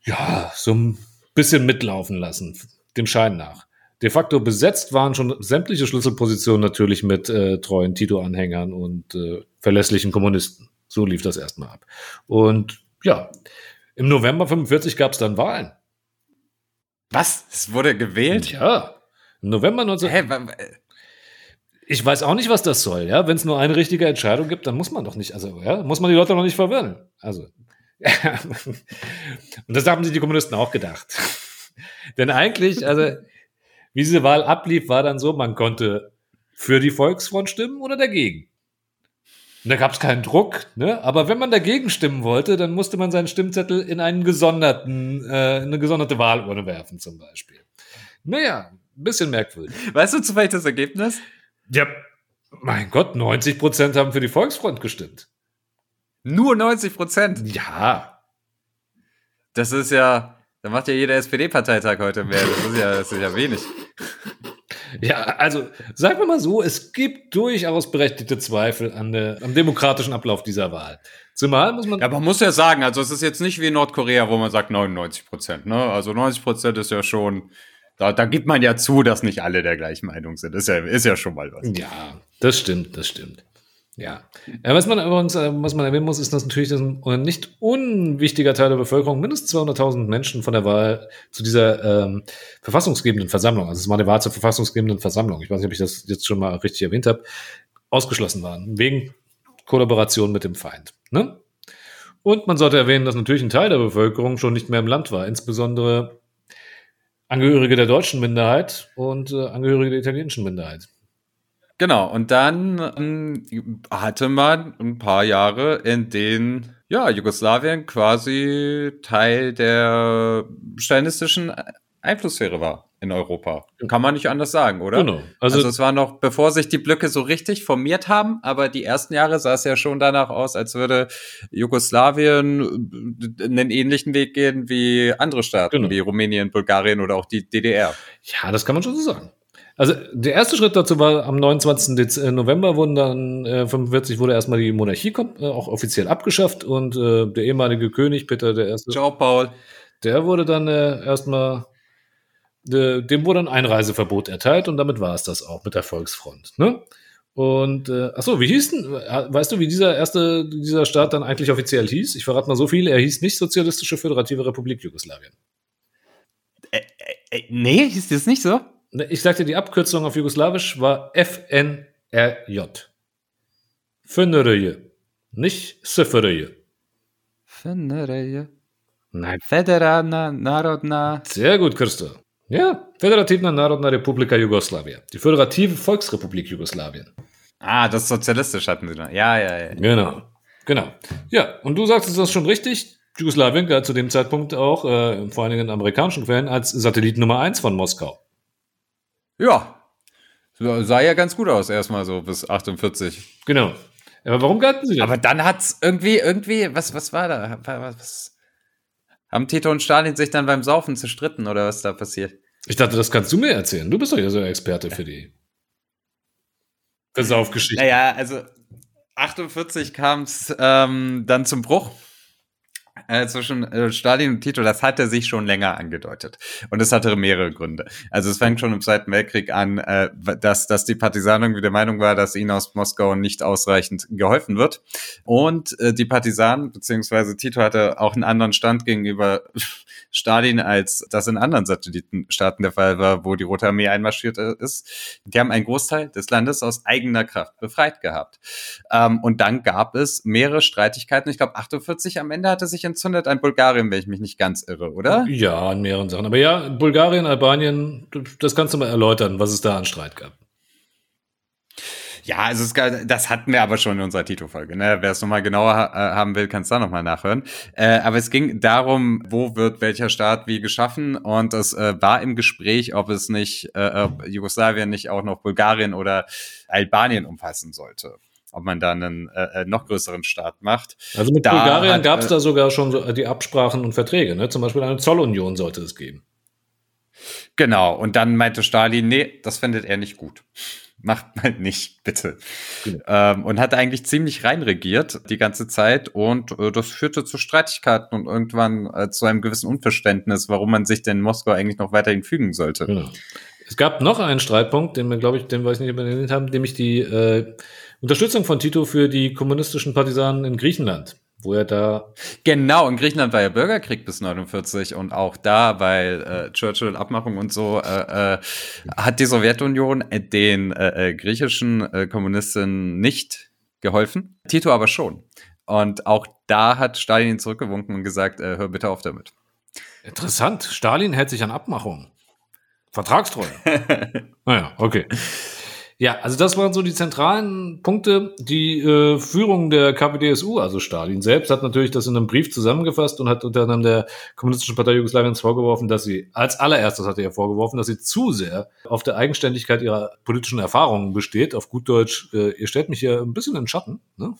ja, so ein bisschen mitlaufen lassen, dem Schein nach. De facto besetzt waren schon sämtliche Schlüsselpositionen natürlich mit äh, treuen Tito-Anhängern und äh, verlässlichen Kommunisten. So lief das erstmal ab. Und ja, im November 45 gab es dann Wahlen. Was? Es wurde gewählt? Ja, im November 19... Hä? wa- Ich weiß auch nicht, was das soll, ja. Wenn es nur eine richtige Entscheidung gibt, dann muss man doch nicht, also, ja, muss man die Leute noch nicht verwirren. Also. Und das haben sich die Kommunisten auch gedacht. Denn eigentlich, also, wie diese Wahl ablief, war dann so, man konnte für die Volksfront stimmen oder dagegen. Da gab es keinen Druck, ne? Aber wenn man dagegen stimmen wollte, dann musste man seinen Stimmzettel in einen gesonderten, äh, in eine gesonderte Wahlurne werfen, zum Beispiel. Naja, ein bisschen merkwürdig. Weißt du zufällig das Ergebnis? Ja, mein Gott, 90 Prozent haben für die Volksfront gestimmt. Nur 90 Prozent. Ja. Das ist ja, da macht ja jeder SPD-Parteitag heute mehr. Das ist ja, das ist ja wenig. Ja, also sagen wir mal so, es gibt durchaus berechtigte Zweifel an der, am demokratischen Ablauf dieser Wahl. Zumal muss man. Ja, aber man muss ja sagen, also es ist jetzt nicht wie in Nordkorea, wo man sagt 99 Prozent. Ne? Also 90 Prozent ist ja schon, da, da gibt man ja zu, dass nicht alle der gleichen Meinung sind. Ist ja, ist ja schon mal was. Ja, das stimmt, das stimmt. Ja. was man übrigens, äh, was man erwähnen muss, ist, dass natürlich ein nicht unwichtiger Teil der Bevölkerung, mindestens 200.000 Menschen von der Wahl zu dieser ähm, verfassungsgebenden Versammlung, also es war eine Wahl zur verfassungsgebenden Versammlung, ich weiß nicht, ob ich das jetzt schon mal richtig erwähnt habe, ausgeschlossen waren, wegen Kollaboration mit dem Feind. Ne? Und man sollte erwähnen, dass natürlich ein Teil der Bevölkerung schon nicht mehr im Land war, insbesondere Angehörige der deutschen Minderheit und äh, Angehörige der italienischen Minderheit. Genau, und dann ähm, hatte man ein paar Jahre, in denen ja, Jugoslawien quasi Teil der stalinistischen Einflusssphäre war. in Europa. Kann man nicht anders sagen, oder? Genau. Also, Also- es war noch, bevor sich die Blöcke so richtig formiert haben, aber die ersten Jahre sah es ja schon danach aus, als würde Jugoslawien äh, einen ähnlichen Weg gehen wie andere Staaten, Genau. wie Rumänien, Bulgarien oder auch die DDR. Ja, das kann man schon so sagen. Also der erste Schritt dazu war am 29. Dez äh, November wurden dann äh, 45 wurde erstmal die Monarchie äh, auch offiziell abgeschafft und äh, der ehemalige König Peter der Erste, Ciao, Paul. der wurde dann äh, erstmal de, dem wurde ein Einreiseverbot erteilt und damit war es das auch mit der Volksfront. Ne? Und äh, achso, wie hieß denn, äh, weißt du, wie dieser erste, dieser Staat dann eigentlich offiziell hieß? Ich verrate mal so viel, er hieß nicht Sozialistische Föderative Republik Jugoslawien. Äh, nee, hieß das nicht so? Ne, Ich sagte, die Abkürzung auf Jugoslawisch war FNRJ. Fünnerje. Nicht Sıfırje. Nein. Federalna, Narodna. Sehr gut, Christo. Ja, Federativna Narodna Republika Jugoslavia. Die Föderative Volksrepublik Jugoslawien. Ah, das sozialistisch hatten sie noch. Ja, ja, ja. Genau. Genau. Ja, und du sagtest das schon richtig. Jugoslawien galt zu dem Zeitpunkt auch, äh, vor allen Dingen in amerikanischen Quellen, als Satellit Nummer 1 von Moskau. Ja. Sah ja ganz gut aus, erstmal so bis 48. Genau. Aber warum galten sie denn? Aber dann hat's irgendwie, irgendwie, was, was war da? Was, was, haben Tito und Stalin sich dann beim Saufen zerstritten oder was da passiert? ich dachte, das kannst du mir erzählen. Du bist doch ja so der Experte für die für Saufgeschichten. Naja, also 48 kam es ähm, dann zum Bruch äh, zwischen äh, Stalin und Tito. Das hatte sich schon länger angedeutet. Und es hatte mehrere Gründe. Also es fängt schon im Zweiten Weltkrieg an, äh, dass, dass die Partisanen irgendwie der Meinung war, dass ihnen aus Moskau nicht ausreichend geholfen wird. Und äh, die Partisanen, beziehungsweise Tito hatte auch einen anderen Stand gegenüber Stalin, als das in anderen Satellitenstaaten der Fall war, wo die Rote Armee einmarschiert äh, ist. Die haben einen Großteil des Landes aus eigener Kraft befreit gehabt. Ähm, und dann gab es mehrere Streitigkeiten. Ich glaube, 48 am Ende hatte sich entzündet ein Bulgarien, wenn ich mich nicht ganz irre, oder? Ja, an mehreren Sachen. Aber ja, Bulgarien, Albanien, das kannst du mal erläutern, was es da an Streit gab. Ja, also es, das hatten wir aber schon in unserer Tito-Folge. Ne? Wer es nochmal genauer ha haben will, kann es da nochmal nachhören. Äh, aber es ging darum, wo wird welcher Staat wie geschaffen und es äh, war im Gespräch, ob es nicht äh, ob Jugoslawien nicht auch noch Bulgarien oder Albanien umfassen sollte. Ob man da einen äh, äh, noch größeren Staat macht. Also mit Da Bulgarien gab es äh, da sogar schon so die Absprachen und Verträge. Ne? Zum Beispiel eine Zollunion sollte es geben. Genau, und dann meinte Stalin, nee, das findet er nicht gut. Macht mal nicht, bitte. Genau. Ähm, und hat eigentlich ziemlich reinregiert die ganze Zeit und äh, das führte zu Streitigkeiten und irgendwann äh, zu einem gewissen Unverständnis, warum man sich denn in Moskau eigentlich noch weiterhin fügen sollte. Genau. Es gab noch einen Streitpunkt, den wir, glaube ich, den wir nicht übernimmt haben, nämlich die äh, Unterstützung von Tito für die kommunistischen Partisanen in Griechenland, wo er da Genau, in Griechenland war ja Bürgerkrieg bis 49 und auch da, weil äh, Churchill Abmachung und so, äh, äh, hat die Sowjetunion den äh, äh, griechischen äh, Kommunisten nicht geholfen, Tito aber schon. Und auch da hat Stalin ihn zurückgewunken und gesagt, hör bitte auf damit. Interessant. Stalin hält sich an Abmachungen. Vertragstreue. naja, okay. Ja, also das waren so die zentralen Punkte. Die äh, Führung der KPDSU, also Stalin selbst, hat natürlich das in einem Brief zusammengefasst und hat unter anderem der Kommunistischen Partei Jugoslawiens vorgeworfen, dass sie, als allererstes hat er vorgeworfen, dass sie zu sehr auf der Eigenständigkeit ihrer politischen Erfahrungen besteht. Auf gut Deutsch, äh, ihr stellt mich hier ein bisschen in den Schatten. Ne?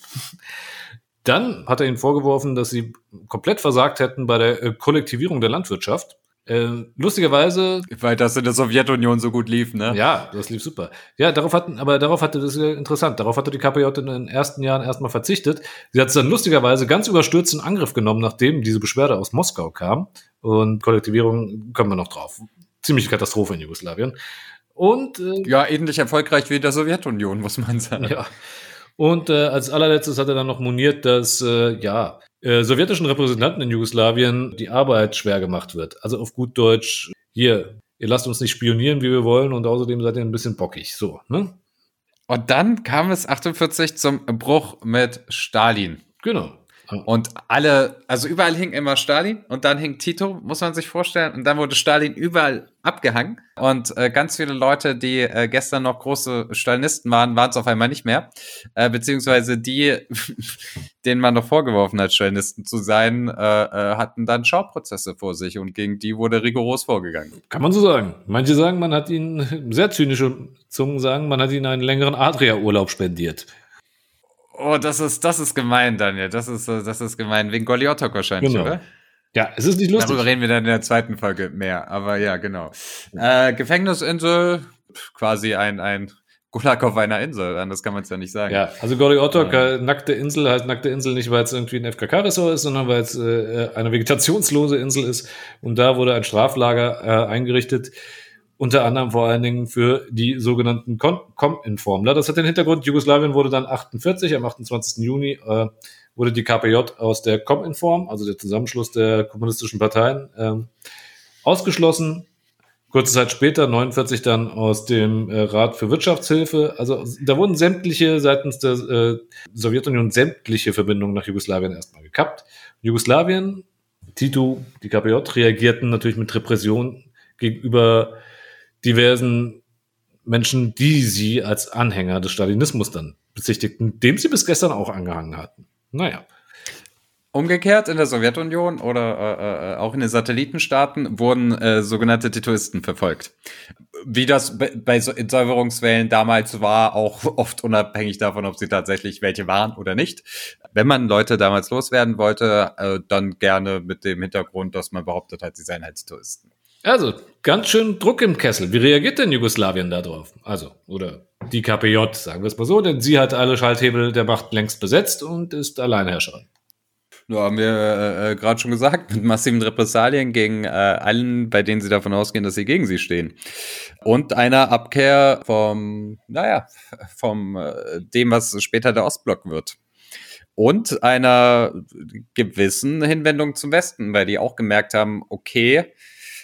Dann hat er ihnen vorgeworfen, dass sie komplett versagt hätten bei der äh, Kollektivierung der Landwirtschaft. Äh, lustigerweise, Weil das in der Sowjetunion so gut lief, ne? ja, das lief super. Ja, darauf hatten, aber darauf hatte das ist ja interessant. Darauf hatte die KPJ in den ersten Jahren erstmal verzichtet. Sie hat es dann lustigerweise ganz überstürzt in Angriff genommen, nachdem diese Beschwerde aus Moskau kam. Und Kollektivierung kommen wir noch drauf. Ziemliche Katastrophe in Jugoslawien. Und äh, Ja, ähnlich erfolgreich wie in der Sowjetunion, muss man sagen. ja. Und äh, als allerletztes hat er dann noch moniert, dass äh, ja äh, sowjetischen Repräsentanten in Jugoslawien die Arbeit schwer gemacht wird. Also auf gut Deutsch, hier, ihr lasst uns nicht spionieren, wie wir wollen, und außerdem seid ihr ein bisschen bockig. So, ne? Und dann kam es 48 zum Bruch mit Stalin. Genau. Und alle, also überall hing immer Stalin und dann hing Tito, muss man sich vorstellen. Und dann wurde Stalin überall abgehangen. Und äh, ganz viele Leute, die äh, gestern noch große Stalinisten waren, waren es auf einmal nicht mehr. Äh, beziehungsweise die, denen man noch vorgeworfen hat, Stalinisten zu sein, äh, äh, hatten dann Schauprozesse vor sich und gegen die wurde rigoros vorgegangen. Kann man so sagen. Manche sagen, man hat ihnen, sehr zynische Zungen sagen, man hat ihnen einen längeren Adria-Urlaub spendiert. Oh, das ist, das ist gemein, Daniel. Das ist, äh, das ist gemein. Wegen Goliotok wahrscheinlich, Genau. oder? Ja, es ist nicht lustig. Darüber reden wir dann in der zweiten Folge mehr. Aber ja, genau. Äh, Gefängnisinsel, quasi ein, ein Gulag auf einer Insel. Anders kann man es ja nicht sagen. Ja, also Gori Otok, äh, nackte Insel, heißt nackte Insel nicht, weil es irgendwie ein FKK-Ressort ist, sondern weil es äh, eine vegetationslose Insel ist. Und da wurde ein Straflager äh, eingerichtet, unter anderem vor allen Dingen für die sogenannten Com-Informler. Das hat den Hintergrund, Jugoslawien wurde dann 48, am 28. Juni äh, wurde die KPJ aus der Com-Inform, also der Zusammenschluss der kommunistischen Parteien, ähm, ausgeschlossen. Kurze Zeit später, 49 dann aus dem äh, Rat für Wirtschaftshilfe. Also da wurden sämtliche seitens der äh, Sowjetunion sämtliche Verbindungen nach Jugoslawien erstmal gekappt. Jugoslawien, Tito, die KPJ reagierten natürlich mit Repression gegenüber diversen Menschen, die sie als Anhänger des Stalinismus dann bezichtigten, dem sie bis gestern auch angehangen hatten. Naja. Umgekehrt in der Sowjetunion oder äh, äh, auch in den Satellitenstaaten wurden äh, sogenannte Titoisten verfolgt. Wie das bei, bei so Entsäuberungswellen damals war, auch oft unabhängig davon, ob sie tatsächlich welche waren oder nicht. Wenn man Leute damals loswerden wollte, äh, dann gerne mit dem Hintergrund, dass man behauptet hat, sie seien halt Titoisten. Also, ganz schön Druck im Kessel. Wie reagiert denn Jugoslawien darauf? Also, oder die KPJ, sagen wir es mal so, denn sie hat alle Schalthebel der Macht längst besetzt und ist Alleinherrscherin. Ja, haben wir äh, äh, gerade schon gesagt, mit massiven Repressalien gegen äh, allen, bei denen sie davon ausgehen, dass sie gegen sie stehen. Und einer Abkehr vom, naja, vom äh, dem, was später der Ostblock wird. Und einer gewissen Hinwendung zum Westen, weil die auch gemerkt haben, okay,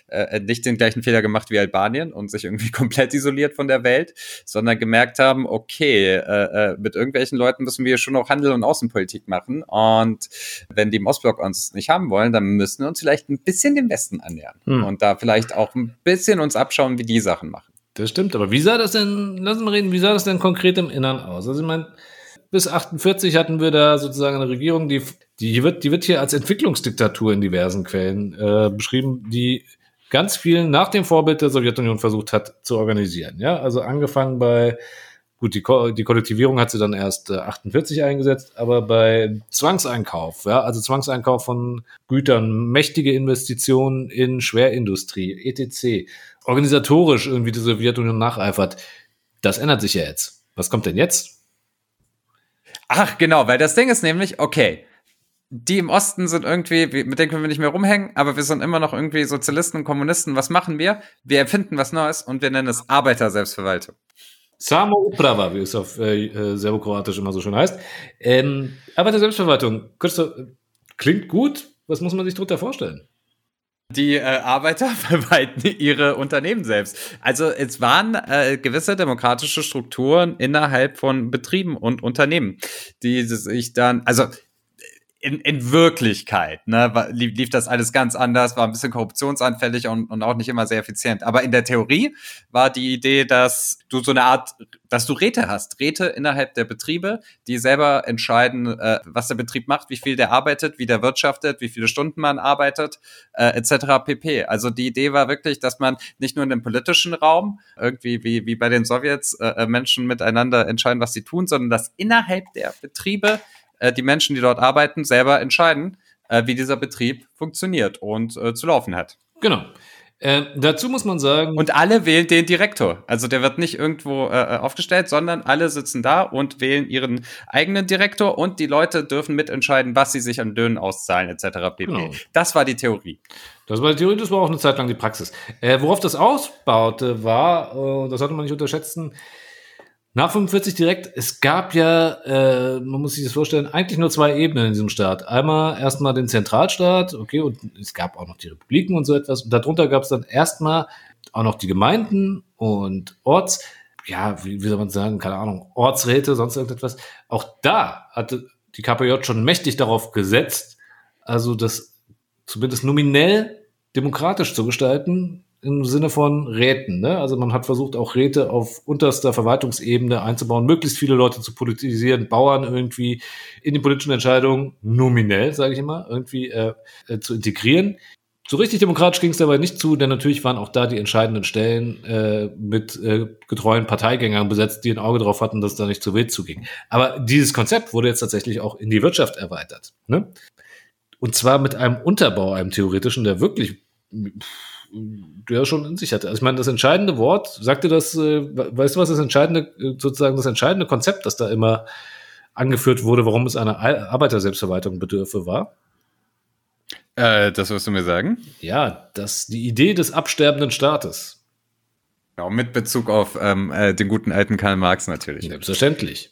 äh, nicht den gleichen Fehler gemacht wie Albanien und sich irgendwie komplett isoliert von der Welt, sondern gemerkt haben, okay, äh, äh, mit irgendwelchen Leuten müssen wir schon noch Handel und Außenpolitik machen. Und wenn die im Ostblock uns nicht haben wollen, dann müssen wir uns vielleicht ein bisschen dem Westen annähern. Hm. Und da vielleicht auch ein bisschen uns abschauen, wie die Sachen machen. Das stimmt, aber wie sah das denn, lassen wir reden, wie sah das denn konkret im Innern aus? Also ich meine, bis 48 hatten wir da sozusagen eine Regierung, die, die wird, die wird hier als Entwicklungsdiktatur in diversen Quellen äh, beschrieben, die ganz viel nach dem Vorbild der Sowjetunion versucht hat zu organisieren. Ja, also angefangen bei, gut, die, Ko die Kollektivierung hat sie dann erst äh, 48 eingesetzt, aber bei Zwangseinkauf, ja, also Zwangseinkauf von Gütern, mächtige Investitionen in Schwerindustrie, etc. Organisatorisch irgendwie die Sowjetunion nacheifert. Das ändert sich ja jetzt. Was kommt denn jetzt? Ach, genau, weil das Ding ist nämlich, okay, die im Osten sind irgendwie, mit denen können wir nicht mehr rumhängen, aber wir sind immer noch irgendwie Sozialisten und Kommunisten. Was machen wir? Wir erfinden was Neues und wir nennen es Arbeiterselbstverwaltung. Samo Uprava, wie es auf äh, äh, Serbokroatisch immer so schön heißt. Ähm, aber der Selbstverwaltung, Christoph, klingt gut. Was muss man sich darunter vorstellen? Die äh, Arbeiter verwalten ihre Unternehmen selbst. Also es waren äh, gewisse demokratische Strukturen innerhalb von Betrieben und Unternehmen, die sich dann, also in, in Wirklichkeit ne, lief, lief das alles ganz anders, war ein bisschen korruptionsanfällig und, und auch nicht immer sehr effizient. Aber in der Theorie war die Idee, dass du so eine Art, dass du Räte hast, Räte innerhalb der Betriebe, die selber entscheiden, äh, was der Betrieb macht, wie viel der arbeitet, wie der wirtschaftet, wie viele Stunden man arbeitet, äh, etc. pp. Also die Idee war wirklich, dass man nicht nur in dem politischen Raum irgendwie wie, wie bei den Sowjets äh, äh, Menschen miteinander entscheiden, was sie tun, sondern dass innerhalb der Betriebe äh, die Menschen, die dort arbeiten, selber entscheiden, äh, wie dieser Betrieb funktioniert und äh, zu laufen hat. Genau. Äh, dazu muss man sagen, Und alle wählen den Direktor. Also der wird nicht irgendwo äh, aufgestellt, sondern alle sitzen da und wählen ihren eigenen Direktor und die Leute dürfen mitentscheiden, was sie sich an Löhnen auszahlen, etc. pp. Genau. Das war die Theorie. das war die Theorie, das war auch eine Zeit lang die Praxis. Worauf das ausbaute, war, das sollte man nicht unterschätzen, nach 45 direkt, es gab ja, äh, man muss sich das vorstellen, eigentlich nur zwei Ebenen in diesem Staat. Einmal erstmal den Zentralstaat, okay, und es gab auch noch die Republiken und so etwas. Und darunter gab es dann erstmal auch noch die Gemeinden und Orts, ja, wie, wie soll man sagen, keine Ahnung, Ortsräte, sonst irgendetwas. Auch da hatte die KPJ schon mächtig darauf gesetzt, also das zumindest nominell demokratisch zu gestalten, im Sinne von Räten. Ne? Also man hat versucht, auch Räte auf unterster Verwaltungsebene einzubauen, möglichst viele Leute zu politisieren, Bauern irgendwie in die politischen Entscheidungen nominell, sage ich immer, irgendwie äh, äh, zu integrieren. So richtig demokratisch ging es dabei nicht zu, denn natürlich waren auch da die entscheidenden Stellen äh, mit äh, getreuen Parteigängern besetzt, die ein Auge drauf hatten, dass es da nicht zu wild zuging. Aber dieses Konzept wurde jetzt tatsächlich auch in die Wirtschaft erweitert. Ne? Und zwar mit einem Unterbau, einem theoretischen, der wirklich der schon in sich hatte. Also ich meine, das entscheidende Wort, sagte das, äh, weißt du was, das entscheidende, äh, sozusagen das entscheidende Konzept, das da immer angeführt wurde, warum es einer Arbeiterselbstverwaltung bedürfe, war? Äh, das wirst du mir sagen? Ja, das, die Idee des absterbenden Staates. Ja, mit Bezug auf ähm, äh, den guten alten Karl Marx natürlich. Selbstverständlich.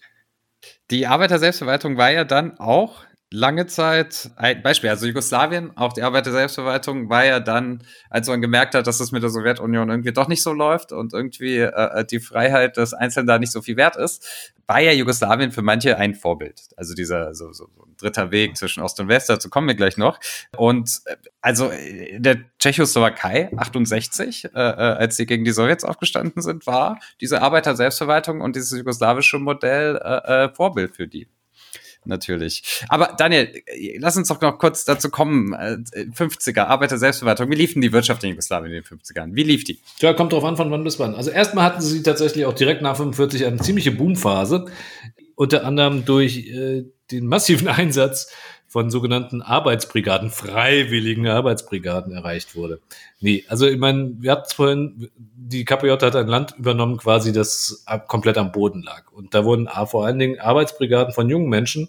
Die Arbeiterselbstverwaltung war ja dann auch lange Zeit, ein Beispiel, also Jugoslawien, auch die Arbeiter-Selbstverwaltung war ja dann, als man gemerkt hat, dass es mit der Sowjetunion irgendwie doch nicht so läuft und irgendwie äh, die Freiheit des Einzelnen da nicht so viel wert ist, war ja Jugoslawien für manche ein Vorbild. Also dieser so, so, so dritter Weg zwischen Ost und West, dazu kommen wir gleich noch. Und äh, also in der Tschechoslowakei 68, äh, äh, als sie gegen die Sowjets aufgestanden sind, war diese Arbeiter-Selbstverwaltung und dieses jugoslawische Modell äh, äh, Vorbild für die natürlich. Aber Daniel, lass uns doch noch kurz dazu kommen. 50er, Arbeiter Selbstverwaltung. Wie liefen die Wirtschaft in Jugoslawien in den 50ern? Wie lief die? Ja, kommt drauf an, von wann bis wann. Also erstmal hatten sie tatsächlich auch direkt nach 45 eine ziemliche Boomphase. Unter anderem durch äh, den massiven Einsatz von sogenannten Arbeitsbrigaden, freiwilligen Arbeitsbrigaden erreicht wurde. Nee, also ich meine, wir hatten es vorhin, die KPJ hat ein Land übernommen, quasi das komplett am Boden lag. Und da wurden vor allen Dingen Arbeitsbrigaden von jungen Menschen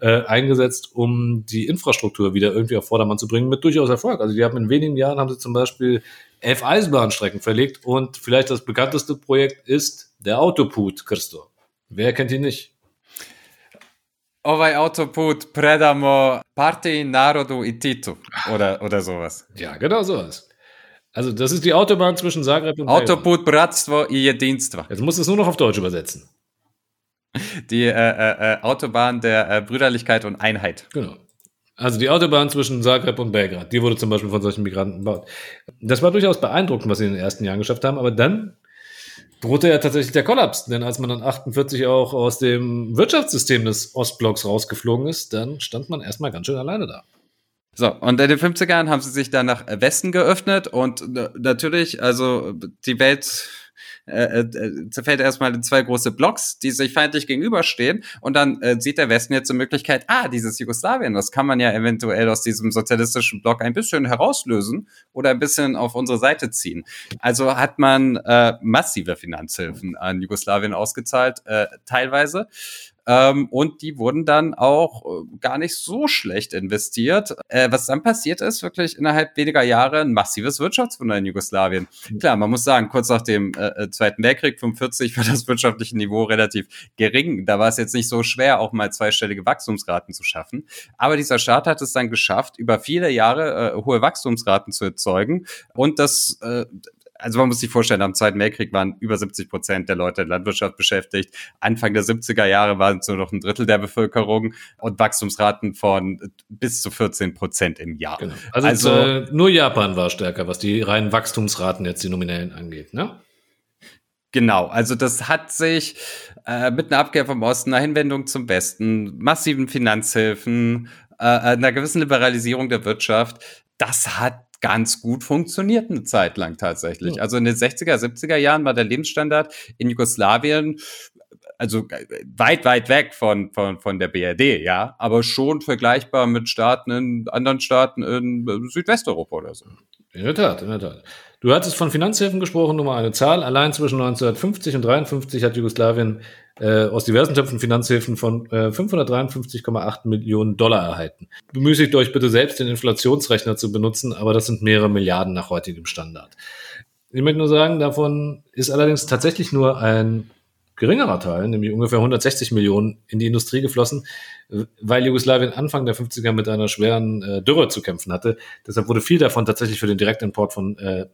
äh, eingesetzt, um die Infrastruktur wieder irgendwie auf Vordermann zu bringen, mit durchaus Erfolg. Also die haben in wenigen Jahren haben sie zum Beispiel elf Eisenbahnstrecken verlegt und vielleicht das bekannteste Projekt ist der Autoput, Christo. Wer kennt ihn nicht? Ovaj autoput predamo Partei, Narodu i Titu oder, oder sowas. Ja, genau sowas. Also das ist die Autobahn zwischen Zagreb und Autoput Bratstvo i Jedinstvo. Jetzt musst du es nur noch auf Deutsch übersetzen. Die äh, äh, äh, Autobahn der äh, Brüderlichkeit und Einheit. Genau. Also die Autobahn zwischen Zagreb und Belgrad, die wurde zum Beispiel von solchen Migranten gebaut. Das war durchaus beeindruckend, was sie in den ersten Jahren geschafft haben, aber dann drohte ja tatsächlich der Kollaps. Denn als man dann 48 auch aus dem Wirtschaftssystem des Ostblocks rausgeflogen ist, dann stand man erstmal ganz schön alleine da. So, und in den 50ern haben sie sich dann nach Westen geöffnet und natürlich, also die Welt äh, äh, zerfällt erstmal in zwei große Blocks, die sich feindlich gegenüberstehen. Und dann äh, sieht der Westen jetzt die Möglichkeit, ah, dieses Jugoslawien, das kann man ja eventuell aus diesem sozialistischen Block ein bisschen herauslösen oder ein bisschen auf unsere Seite ziehen. Also hat man äh, massive Finanzhilfen an Jugoslawien ausgezahlt, äh, teilweise. Ähm, und die wurden dann auch äh, gar nicht so schlecht investiert. Äh, was dann passiert ist, wirklich innerhalb weniger Jahre ein massives Wirtschaftswunder in Jugoslawien. Klar, man muss sagen, kurz nach dem äh, äh Zweiten Weltkrieg, 45, war das wirtschaftliche Niveau relativ gering. Da war es jetzt nicht so schwer, auch mal zweistellige Wachstumsraten zu schaffen. Aber dieser Staat hat es dann geschafft, über viele Jahre äh, hohe Wachstumsraten zu erzeugen. Und das äh, also man muss sich vorstellen, am Zweiten Weltkrieg waren über 70 Prozent der Leute in Landwirtschaft beschäftigt. Anfang der 70er Jahre waren es nur noch ein Drittel der Bevölkerung und Wachstumsraten von bis zu 14 Prozent im Jahr. Genau. Also, also äh, nur Japan war stärker, was die reinen Wachstumsraten jetzt die nominellen angeht, ne? Genau, also das hat sich äh, mit einer Abkehr vom Osten, einer Hinwendung zum Westen, massiven Finanzhilfen, äh, einer gewissen Liberalisierung der Wirtschaft, das hat ganz gut funktioniert eine Zeit lang tatsächlich. Ja. Also in den 60er, 70er Jahren war der Lebensstandard in Jugoslawien also weit, weit weg von, von, von der BRD, ja, aber schon vergleichbar mit Staaten in anderen Staaten in Südwesteuropa oder so. In der Tat, in der Tat. Du hattest von Finanzhilfen gesprochen, nur mal eine Zahl. Allein zwischen 1950 und 1953 hat Jugoslawien äh, aus diversen Töpfen Finanzhilfen von äh, 553,8 Millionen Dollar erhalten. Bemüßigt euch bitte selbst den Inflationsrechner zu benutzen, aber das sind mehrere Milliarden nach heutigem Standard. Ich möchte nur sagen, davon ist allerdings tatsächlich nur ein geringerer Teil, nämlich ungefähr 160 Millionen, in die Industrie geflossen, weil Jugoslawien Anfang der 50er mit einer schweren äh, Dürre zu kämpfen hatte. Deshalb wurde viel davon tatsächlich für den Direktimport von äh,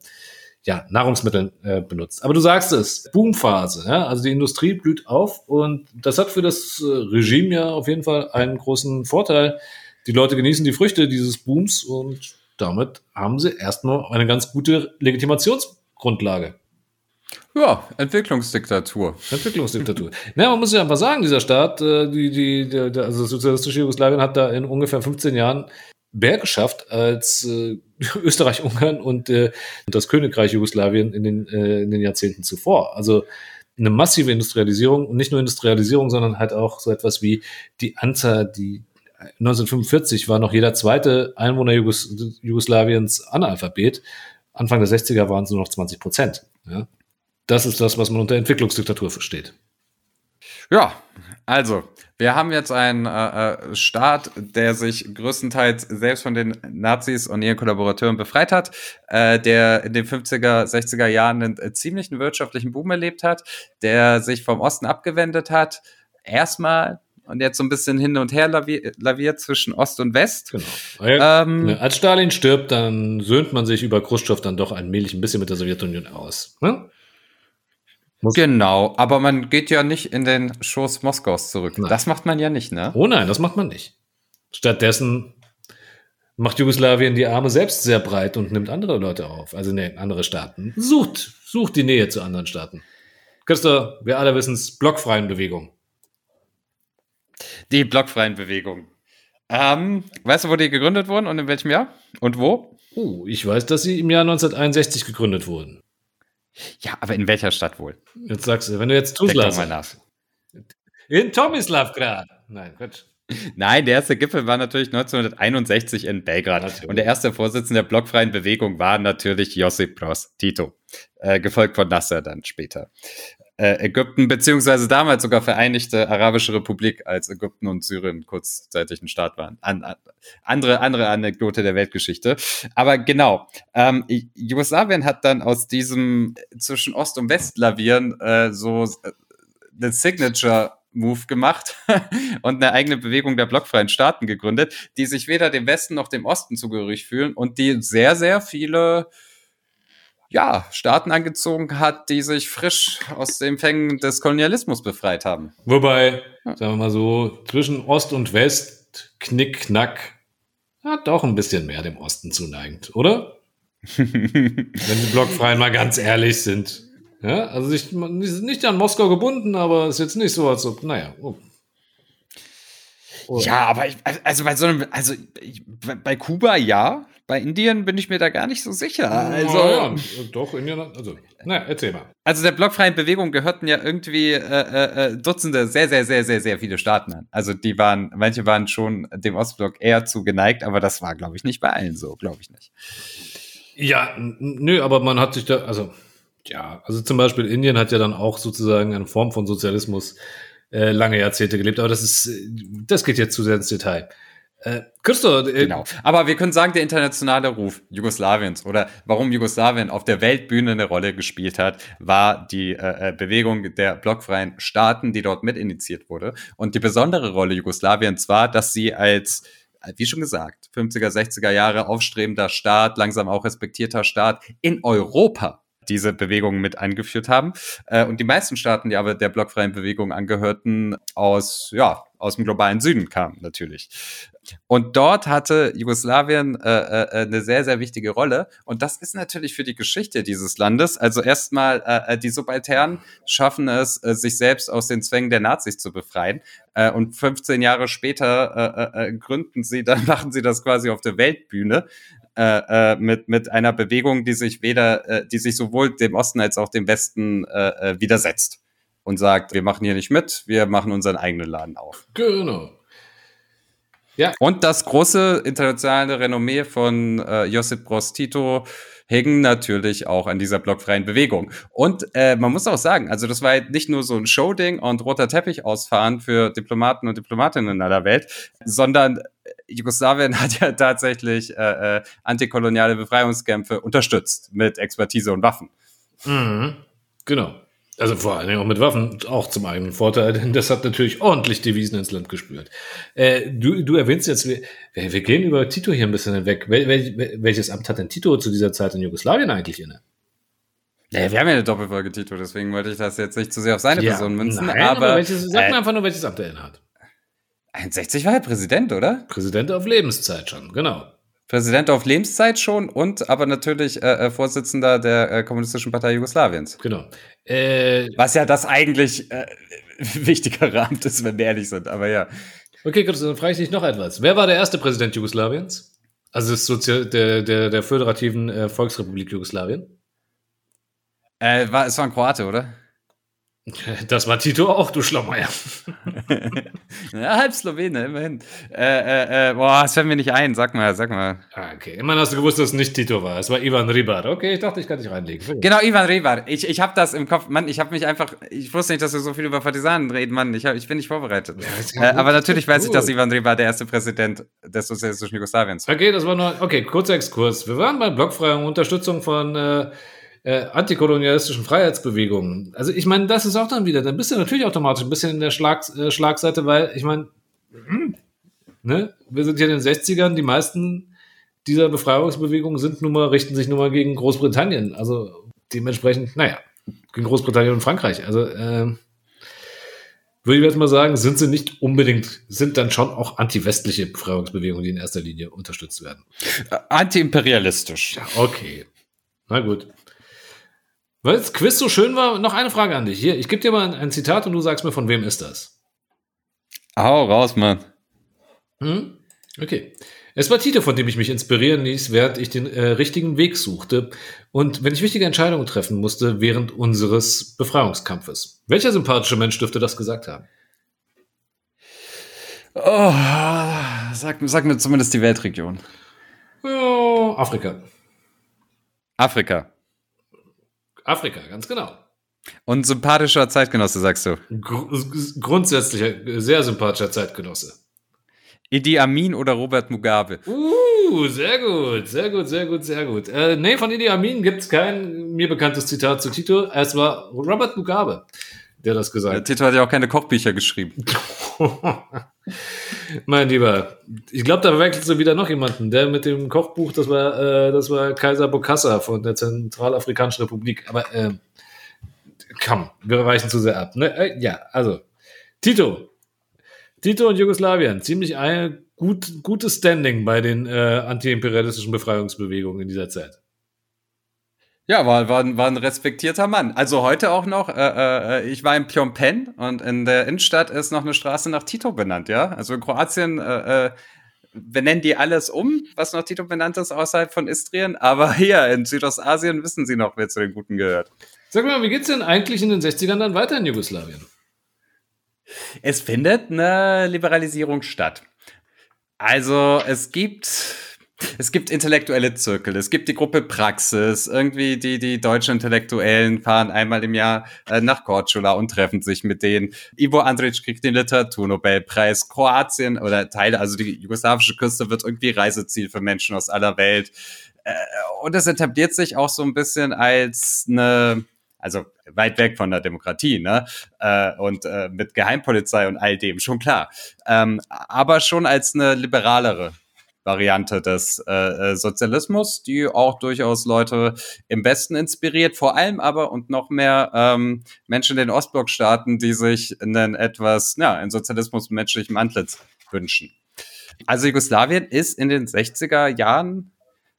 ja, Nahrungsmitteln äh, benutzt. Aber du sagst es, Boomphase, ja? also die Industrie blüht auf und das hat für das äh, Regime ja auf jeden Fall einen großen Vorteil. Die Leute genießen die Früchte dieses Booms und damit haben sie erstmal eine ganz gute Legitimationsgrundlage. Ja, Entwicklungsdiktatur. Entwicklungsdiktatur. Na, man muss ja einfach sagen, dieser Staat, äh, die, die, der, der, also sozialistische Jugoslawien hat da in ungefähr 15 Jahren mehr geschafft als äh, Österreich, Ungarn und äh, das Königreich Jugoslawien in den, äh, in den Jahrzehnten zuvor. Also eine massive Industrialisierung und nicht nur Industrialisierung, sondern halt auch so etwas wie die Anzahl, die 1945 war noch jeder zweite Einwohner Jugos Jugoslawiens Analphabet. Anfang der 60er waren es nur noch 20 Prozent. Ja? Das ist das, was man unter Entwicklungsdiktatur versteht. Ja, also, wir haben jetzt einen äh, äh, Staat, der sich größtenteils selbst von den Nazis und ihren Kollaborateuren befreit hat, äh, der in den 50er, 60er Jahren einen äh, ziemlichen wirtschaftlichen Boom erlebt hat, der sich vom Osten abgewendet hat. Erstmal und jetzt so ein bisschen hin und her lavier, laviert zwischen Ost und West. Genau. Ähm, ne, als Stalin stirbt, dann söhnt man sich über Khrushchev dann doch allmählich ein bisschen mit der Sowjetunion aus. Ne? Genau, aber man geht ja nicht in den Schoß Moskaus zurück. Nein. Das macht man ja nicht, ne? Oh nein, das macht man nicht. Stattdessen macht Jugoslawien die Arme selbst sehr breit und nimmt andere Leute auf, also ne, andere Staaten. Sucht, sucht die Nähe zu anderen Staaten. Christa, wir alle wissen es, blockfreien Bewegung. Die blockfreien Bewegungen. Ähm, weißt du, wo die gegründet wurden und in welchem Jahr? Und wo? Oh, ich weiß, dass sie im Jahr 1961 gegründet wurden. Ja, aber in welcher Stadt wohl? Jetzt sagst du, wenn du jetzt Tuzla sagst. In Tomislavgrad. Nein, Quatsch. Nein, der erste Gipfel war natürlich 1961 in Belgrad. Natürlich. Und der erste Vorsitzende der blockfreien Bewegung war natürlich Josip Broz Tito, äh, gefolgt von Nasser dann später. Äh, Ägypten, beziehungsweise damals sogar Vereinigte Arabische Republik, als Ägypten und Syrien kurzzeitig ein Staat waren. An, an, andere, andere Anekdote der Weltgeschichte. Aber genau, ähm, Jugoslawien hat dann aus diesem zwischen Ost- und West-Lavieren äh, so äh, eine Signature Move gemacht und eine eigene Bewegung der blockfreien Staaten gegründet, die sich weder dem Westen noch dem Osten zugehörig fühlen und die sehr, sehr viele ja, Staaten angezogen hat, die sich frisch aus den Fängen des Kolonialismus befreit haben. Wobei, sagen wir mal so, zwischen Ost und West, knick, knack, hat doch ein bisschen mehr dem Osten zuneigend, oder? Wenn die Blockfreien mal ganz ehrlich sind. Ja, also ist nicht an Moskau gebunden, aber ist jetzt nicht so, als ob, naja. Oh. Oh. Ja, aber ich, also bei so einem, also ich, bei- Kuba ja, bei Indien bin ich mir da gar nicht so sicher. Also, ja, ja, doch, Indien, also, na, erzähl mal. Also der blockfreien Bewegung gehörten ja irgendwie äh, äh, äh, Dutzende, sehr, sehr, sehr, sehr, sehr viele Staaten an. Also die waren, manche waren schon dem Ostblock eher zugeneigt, aber das war, glaube ich, nicht bei allen so, glaube ich nicht. Ja, nö, aber man hat sich da, also, ja, also zum Beispiel Indien hat ja dann auch sozusagen eine Form von Sozialismus äh, lange Jahrzehnte gelebt, aber das ist, äh, das geht jetzt zu sehr ins Detail. Äh, Christo, äh, Genau. Aber wir können sagen, der internationale Ruf Jugoslawiens oder warum Jugoslawien auf der Weltbühne eine Rolle gespielt hat, war die äh, äh, Bewegung der blockfreien Staaten, die dort mit initiiert wurde. Und die besondere Rolle Jugoslawiens war, dass sie als wie schon gesagt, 50er, 60er Jahre aufstrebender Staat, langsam auch respektierter Staat in Europa diese Bewegung mit angeführt haben. Äh, und die meisten Staaten, die aber der blockfreien Bewegung angehörten, aus, ja, aus dem globalen Süden kamen natürlich. Und dort hatte Jugoslawien äh, äh, eine sehr, sehr wichtige Rolle. Und das ist natürlich für die Geschichte dieses Landes. Also erstmal, äh, äh, die Subalternen schaffen es, äh, sich selbst aus den Zwängen der Nazis zu befreien. Äh, und 15 Jahre später äh, äh, äh, gründen sie, dann machen sie das quasi auf der Weltbühne. Äh, äh, mit, mit einer Bewegung, die sich weder, äh, die sich sowohl dem Osten als auch dem Westen äh, äh, widersetzt und sagt, wir machen hier nicht mit, wir machen unseren eigenen Laden auf. genau. Und das große internationale Renommee von äh, Josip Broz Tito hing natürlich auch an dieser blockfreien Bewegung. Und äh, man muss auch sagen, also das war halt nicht nur so ein Showding und roter Teppich ausfahren für Diplomaten und Diplomatinnen in aller Welt, sondern Jugoslawien hat ja tatsächlich äh, äh, antikoloniale Befreiungskämpfe unterstützt mit Expertise und Waffen. Mhm. Genau. Also vor allen Dingen auch mit Waffen, auch zum eigenen Vorteil, denn das hat natürlich ordentlich Devisen ins Land gespürt. Äh, du, du erwähnst jetzt, wir, wir gehen über Tito hier ein bisschen hinweg. Wel, wel, welches Amt hat denn Tito zu dieser Zeit in Jugoslawien eigentlich inne? Ja, wir haben ja eine Doppelfolge, Tito, deswegen wollte ich das jetzt nicht zu sehr auf seine Person münzen. nein, aber welches, sag äh, mir einfach nur, welches Amt er innehat. 61 war er Präsident, oder? Präsident auf Lebenszeit schon, genau. Präsident auf Lebenszeit schon und aber natürlich äh, äh, Vorsitzender der äh, Kommunistischen Partei Jugoslawiens. Genau. Äh, Was ja das eigentlich äh, wichtigere Amt ist, wenn wir ehrlich sind, aber ja. okay, gut, dann frage ich dich noch etwas. Wer war der erste Präsident Jugoslawiens? Also des Sozi der, der, der föderativen äh, Volksrepublik Jugoslawien? Äh, war, es war ein Kroate, oder? Das war Tito auch, du Schlaumeier. ja, halb Slowene, immerhin. Äh, äh, äh, boah, das fällt mir nicht ein. Sag mal, sag mal. Ah, Okay, immerhin hast du gewusst, dass es nicht Tito war. Es war Ivan Ribar. Okay, ich dachte, ich kann dich reinlegen. Genau, Ivan Revar. Ich, ich habe das im Kopf. Mann, ich habe mich einfach. Ich wusste nicht, dass wir so viel über Partisanen reden, Mann. Ich, hab, ich bin nicht vorbereitet. äh, ja gut, aber natürlich weiß ich, dass gut. Ivan Revar der erste Präsident des sozialistischen Jugoslawiens war. Okay, das war nur. Okay, kurzer Exkurs. Wir waren bei blockfreier Unterstützung von äh, äh, antikolonialistischen Freiheitsbewegungen. Also, ich meine, das ist auch dann wieder. Dann bist du natürlich automatisch ein bisschen in der Schlag, äh, Schlagseite, weil ich meine, ne, wir sind hier in den 60ern, die meisten dieser Befreiungsbewegungen sind nun mal, richten sich nun mal gegen Großbritannien. Also dementsprechend, naja, gegen Großbritannien und Frankreich. Also, ähm, würde ich jetzt mal sagen, sind sie nicht unbedingt, sind dann schon auch anti-westliche Befreiungsbewegungen, die in erster Linie unterstützt werden. Äh, Antiimperialistisch. Ja, okay. Na gut. Weil das Quiz so schön war, noch eine Frage an dich. Hier, ich gebe dir mal ein, ein Zitat und du sagst mir, von wem ist das? Hau raus, Mann. Hm? Okay. Es war Tito, von dem ich mich inspirieren ließ, während ich den äh, richtigen Weg suchte und wenn ich wichtige Entscheidungen treffen musste während unseres Befreiungskampfes. Welcher sympathische Mensch dürfte das gesagt haben? Oh, sag, sag mir zumindest die Weltregion. Ja, Afrika. Afrika. Afrika, ganz genau. Und sympathischer Zeitgenosse, sagst du. Gr grundsätzlicher, sehr sympathischer Zeitgenosse. Idi Amin oder Robert Mugabe? Uh, sehr gut, sehr gut, sehr gut, sehr gut. Äh, nee, von Idi Amin gibt es kein mir bekanntes Zitat zu Tito. Es war Robert Mugabe, der das gesagt hat. Tito hat ja auch keine Kochbücher geschrieben. mein Lieber, ich glaube, da verwechselst du wieder noch jemanden. Der mit dem Kochbuch, das war, äh, das war Kaiser Bokassa von der Zentralafrikanischen Republik. Aber äh, komm, wir weichen zu sehr ab. Ne? Äh, ja, also, Tito. Tito und Jugoslawien, ziemlich ein gut, gutes Standing bei den äh, antiimperialistischen Befreiungsbewegungen in dieser Zeit. Ja, war, war, war ein respektierter Mann. Also heute auch noch, äh, äh, ich war in Phnom Penh und in der Innenstadt ist noch eine Straße nach Tito benannt, ja. Also in Kroatien äh, äh, benennen die alles um, was nach Tito benannt ist, außerhalb von Istrien. Aber hier in Südostasien wissen sie noch, wer zu den Guten gehört. Sag mal, wie geht's denn eigentlich in den 60ern dann weiter in Jugoslawien? Es findet eine Liberalisierung statt. Also es gibt es gibt intellektuelle Zirkel, es gibt die Gruppe Praxis, irgendwie die, die deutschen Intellektuellen fahren einmal im Jahr äh, nach Korčula und treffen sich mit denen. Ivo Andrić kriegt den Literaturnobelpreis. Kroatien oder Teile, also die jugoslawische Küste wird irgendwie Reiseziel für Menschen aus aller Welt. Äh, und es etabliert sich auch so ein bisschen als eine, also weit weg von der Demokratie, ne? Äh, und mit Geheimpolizei und all dem, schon klar. Ähm, aber schon als eine liberalere Variante des äh, äh, Sozialismus, die auch durchaus Leute im Westen inspiriert, vor allem aber und noch mehr ähm, Menschen in den Ostblockstaaten, die sich einen etwas, ja, einen Sozialismus mit menschlichem Antlitz wünschen. Also Jugoslawien ist in den 60er Jahren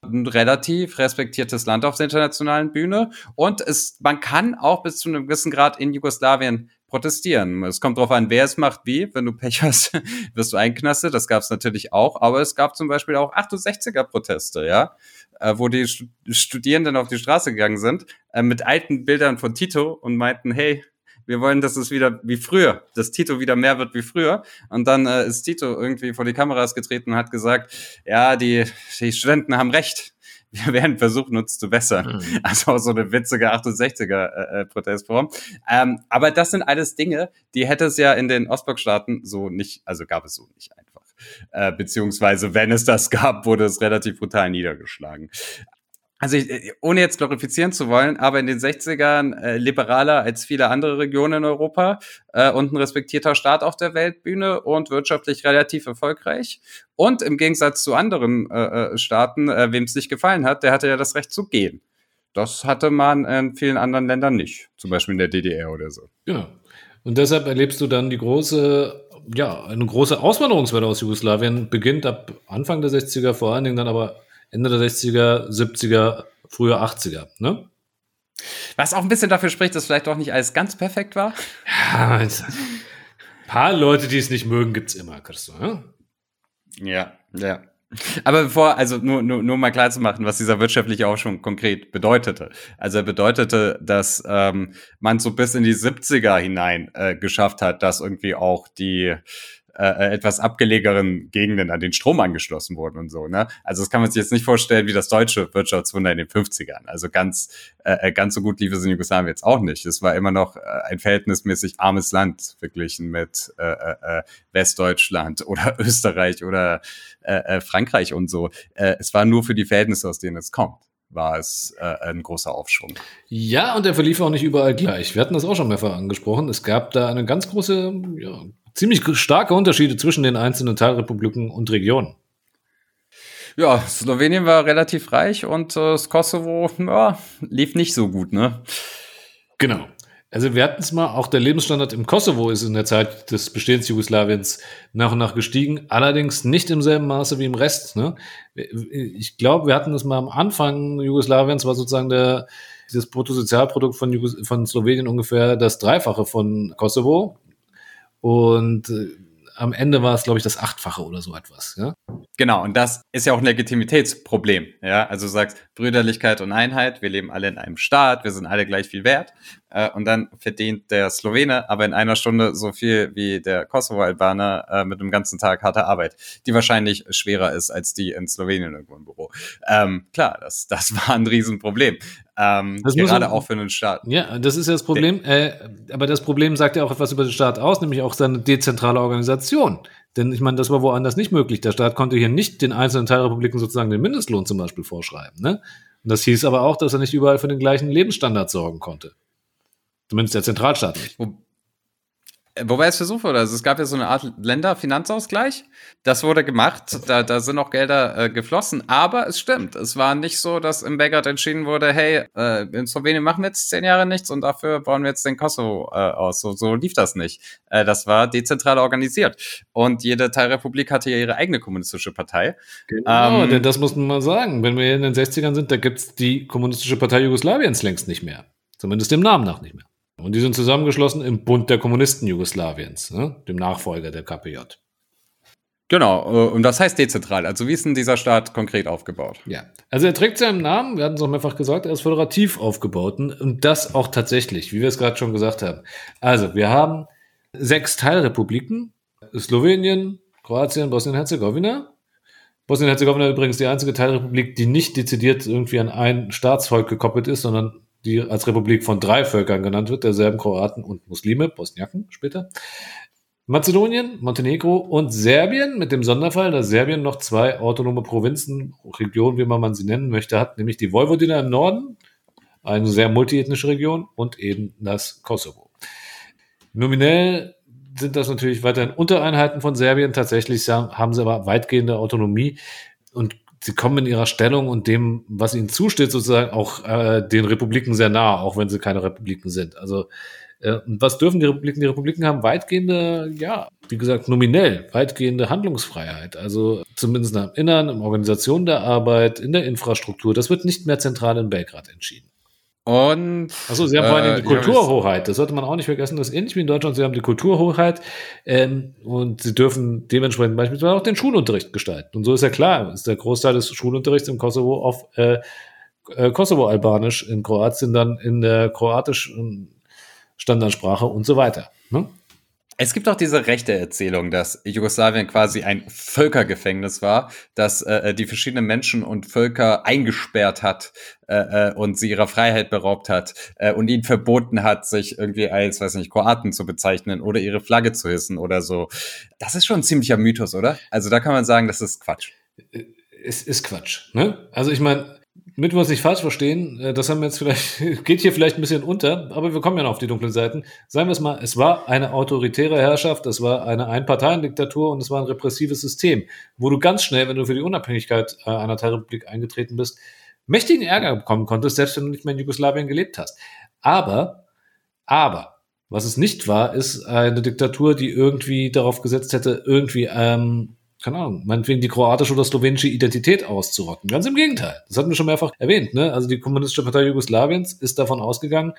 ein relativ respektiertes Land auf der internationalen Bühne und es, man kann auch bis zu einem gewissen Grad in Jugoslawien protestieren. Es kommt darauf an, wer es macht wie. Wenn du Pech hast, wirst du einknastet. Das gab es natürlich auch. Aber es gab zum Beispiel auch 68er-Proteste, ja, äh, wo die Stu- Studierenden auf die Straße gegangen sind äh, mit alten Bildern von Tito und meinten, hey, wir wollen, dass es wieder wie früher, dass Tito wieder mehr wird wie früher. Und dann äh, ist Tito irgendwie vor die Kameras getreten und hat gesagt, ja, die, die Studenten haben recht. Wir werden versuchen, uns zu bessern. Also auch so eine witzige 68er-Protestform. ähm, aber das sind alles Dinge, die hätte es ja in den Ostblockstaaten so nicht, also gab es so nicht einfach. Äh, beziehungsweise, wenn es das gab, wurde es relativ brutal niedergeschlagen. Also ich, äh, ohne jetzt glorifizieren zu wollen, aber in den 60ern äh, liberaler als viele andere Regionen in Europa äh, und ein respektierter Staat auf der Weltbühne und wirtschaftlich relativ erfolgreich. Und im Gegensatz zu anderen äh, äh, Staaten, äh, wem es nicht gefallen hat, der hatte ja das Recht zu gehen. das hatte man in vielen anderen Ländern nicht. Zum Beispiel in der DDR oder so. Genau. Und deshalb erlebst du dann die große, ja, eine große Auswanderungswelle aus Jugoslawien, beginnt ab Anfang der 60er, vor allen Dingen dann aber Ende der 60er, 70er, früher 80er. Ne? Was auch ein bisschen dafür spricht, dass vielleicht auch nicht alles ganz perfekt war. Ja, ein paar Leute, die es nicht mögen, gibt's immer, Christo. Ne? Ja, ja. Aber bevor, also nur, nur, nur mal klar zu machen, was dieser wirtschaftliche Aufschwung konkret bedeutete. Also er bedeutete, dass ähm, man so bis in die 70er hinein äh, geschafft hat, dass irgendwie auch die äh, etwas abgelegenen Gegenden an den Strom angeschlossen wurden und so. Ne? Also das kann man sich jetzt nicht vorstellen wie das deutsche Wirtschaftswunder in den 50ern. Also ganz, äh, ganz so gut lief es in Jugoslawien jetzt auch nicht. Es war immer noch äh, ein verhältnismäßig armes Land verglichen mit äh, äh, Westdeutschland oder Österreich oder äh, äh, Frankreich und so. Äh, es war nur für die Verhältnisse, aus denen es kommt war es äh, ein großer Aufschwung. Ja, und der verlief auch nicht überall gleich. Wir hatten das auch schon mehrfach angesprochen. Es gab da eine ganz große ja, ziemlich starke Unterschiede zwischen den einzelnen Teilrepubliken und Regionen. Ja, Slowenien war relativ reich und äh, das Kosovo ja, lief nicht so gut, ne? Genau. Also wir hatten es mal, auch der Lebensstandard im Kosovo ist in der Zeit des Bestehens Jugoslawiens nach und nach gestiegen, allerdings nicht im selben Maße wie im Rest. Ne? Ich glaube, wir hatten das mal am Anfang Jugoslawiens, war sozusagen der, das Bruttosozialprodukt von, Jugos von Slowenien ungefähr das Dreifache von Kosovo. Und äh, am Ende war es, glaube ich, das Achtfache oder so etwas. Ja? Genau, und das ist ja auch ein Legitimitätsproblem. Ja, also du sagst Brüderlichkeit und Einheit, wir leben alle in einem Staat, wir sind alle gleich viel wert. Äh, und dann verdient der Slowene aber in einer Stunde so viel wie der Kosovo-Albaner äh, mit einem ganzen Tag harter Arbeit, die wahrscheinlich schwerer ist als die in Slowenien irgendwo im Büro. Ähm, klar, das, das war ein Riesenproblem. Ähm, Das gerade man- auch für einen Staat. Ja, das ist ja das Problem. Äh, aber das Problem sagt ja auch etwas über den Staat aus, nämlich auch seine dezentrale Organisation. Denn ich meine, das war woanders nicht möglich. Der Staat konnte hier nicht den einzelnen Teilrepubliken sozusagen den Mindestlohn zum Beispiel vorschreiben. Ne? Und das hieß aber auch, dass er nicht überall für den gleichen Lebensstandard sorgen konnte. Zumindest der Zentralstaat nicht. Wo, wobei es versucht wurde, also es gab ja so eine Art Länderfinanzausgleich. Das wurde gemacht, da, da sind auch Gelder äh, geflossen. Aber es stimmt, es war nicht so, dass im Belgrad entschieden wurde, hey, äh, in Slowenien machen wir jetzt zehn Jahre nichts und dafür bauen wir jetzt den Kosovo äh, aus. So, so lief das nicht. Äh, das war dezentral organisiert. Und jede Teilrepublik hatte ja ihre eigene kommunistische Partei. Genau, Ähm, denn das muss man mal sagen. Wenn wir in den 60ern sind, da gibt's die Kommunistische Partei Jugoslawiens längst nicht mehr. Zumindest dem Namen nach nicht mehr. Und die sind zusammengeschlossen im Bund der Kommunisten Jugoslawiens, ne? dem Nachfolger der KPJ. Genau, äh, und das heißt dezentral. Also wie ist denn dieser Staat konkret aufgebaut? Ja, also er trägt seinen Namen, wir hatten es auch mehrfach gesagt, er ist föderativ aufgebaut und- und das auch tatsächlich, wie wir es gerade schon gesagt haben. Also wir haben sechs Teilrepubliken, Slowenien, Kroatien, Bosnien-Herzegowina. Bosnien-Herzegowina übrigens die einzige Teilrepublik, die nicht dezidiert irgendwie an ein Staatsvolk gekoppelt ist, sondern die als Republik von drei Völkern genannt wird, der Serben, Kroaten und Muslime, Bosniaken später. Mazedonien, Montenegro und Serbien mit dem Sonderfall, dass Serbien noch zwei autonome Provinzen, Regionen, wie man sie nennen möchte, hat, nämlich die Vojvodina im Norden, eine sehr multiethnische Region und eben das Kosovo. Nominell sind das natürlich weiterhin Untereinheiten von Serbien. Tatsächlich haben sie aber weitgehende Autonomie und sie kommen in ihrer Stellung und dem, was ihnen zusteht, sozusagen auch äh, den Republiken sehr nahe, auch wenn sie keine Republiken sind. Also äh, was dürfen die Republiken? Die Republiken haben weitgehende, ja, wie gesagt, nominell weitgehende Handlungsfreiheit. Also zumindest im Innern, in Organisation der Arbeit, in der Infrastruktur. Das wird nicht mehr zentral in Belgrad entschieden. Und Achso, sie haben vor allem Äh, die Kulturhoheit. Das sollte man auch nicht vergessen. Das ist ähnlich wie in Deutschland. Sie haben die Kulturhoheit ähm, und sie dürfen dementsprechend beispielsweise auch den Schulunterricht gestalten. Und so ist ja klar, ist der Großteil des Schulunterrichts im Kosovo auf äh, äh, Kosovo-Albanisch, in Kroatien dann in der kroatischen Standardsprache und so weiter. Ne? Es gibt auch diese rechte Erzählung, dass Jugoslawien quasi ein Völkergefängnis war, das äh, die verschiedenen Menschen und Völker eingesperrt hat äh, äh, und sie ihrer Freiheit beraubt hat äh, und ihnen verboten hat, sich irgendwie als, weiß nicht, Kroaten zu bezeichnen oder ihre Flagge zu hissen oder so. Das ist schon ein ziemlicher Mythos, oder? Also da kann man sagen, das ist Quatsch. Es ist Quatsch. Ne? Also ich meine, damit wir uns nicht falsch verstehen, äh, das haben wir jetzt vielleicht, geht hier vielleicht ein bisschen unter, aber wir kommen ja noch auf die dunklen Seiten. Sagen wir es mal, es war eine autoritäre Herrschaft, es war eine Einparteiendiktatur und es war ein repressives System, wo du ganz schnell, wenn du für die Unabhängigkeit äh, einer Teilrepublik eingetreten bist, mächtigen Ärger bekommen konntest, selbst wenn du nicht mehr in Jugoslawien gelebt hast. Aber, aber, was es nicht war, ist eine Diktatur, die irgendwie darauf gesetzt hätte, irgendwie, ähm, keine Ahnung, meinetwegen die kroatische oder slowenische Identität auszurotten. Ganz im Gegenteil. Das hatten wir schon mehrfach erwähnt. Ne? Also die Kommunistische Partei Jugoslawiens ist davon ausgegangen,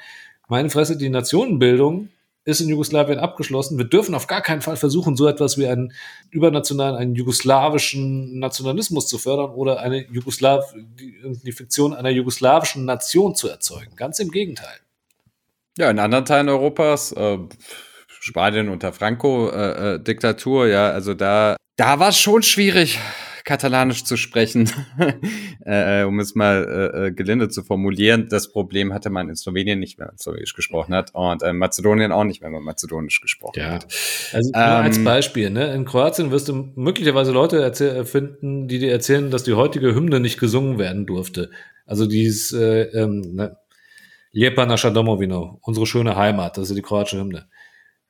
meine Fresse, die Nationenbildung ist in Jugoslawien abgeschlossen. Wir dürfen auf gar keinen Fall versuchen, so etwas wie einen übernationalen, einen jugoslawischen Nationalismus zu fördern oder eine Jugoslaw, die, Fiktion einer jugoslawischen Nation zu erzeugen. Ganz im Gegenteil. Ja, in anderen Teilen Europas, äh, Spanien unter Franco-Diktatur, äh, ja, also da, da war es schon schwierig, Katalanisch zu sprechen, äh, um es mal äh, gelinde zu formulieren. Das Problem hatte man in Slowenien nicht mehr, wenn man Slowenisch gesprochen hat, und in Mazedonien auch nicht mehr, wenn man Mazedonisch gesprochen Ja. hat. Also nur Ähm, als Beispiel, ne? In Kroatien wirst du möglicherweise Leute finden, die dir erzählen, dass die heutige Hymne nicht gesungen werden durfte. Also dieses äh, ähm, ne? Lijepa naša domovino, unsere schöne Heimat, das ist die kroatische Hymne.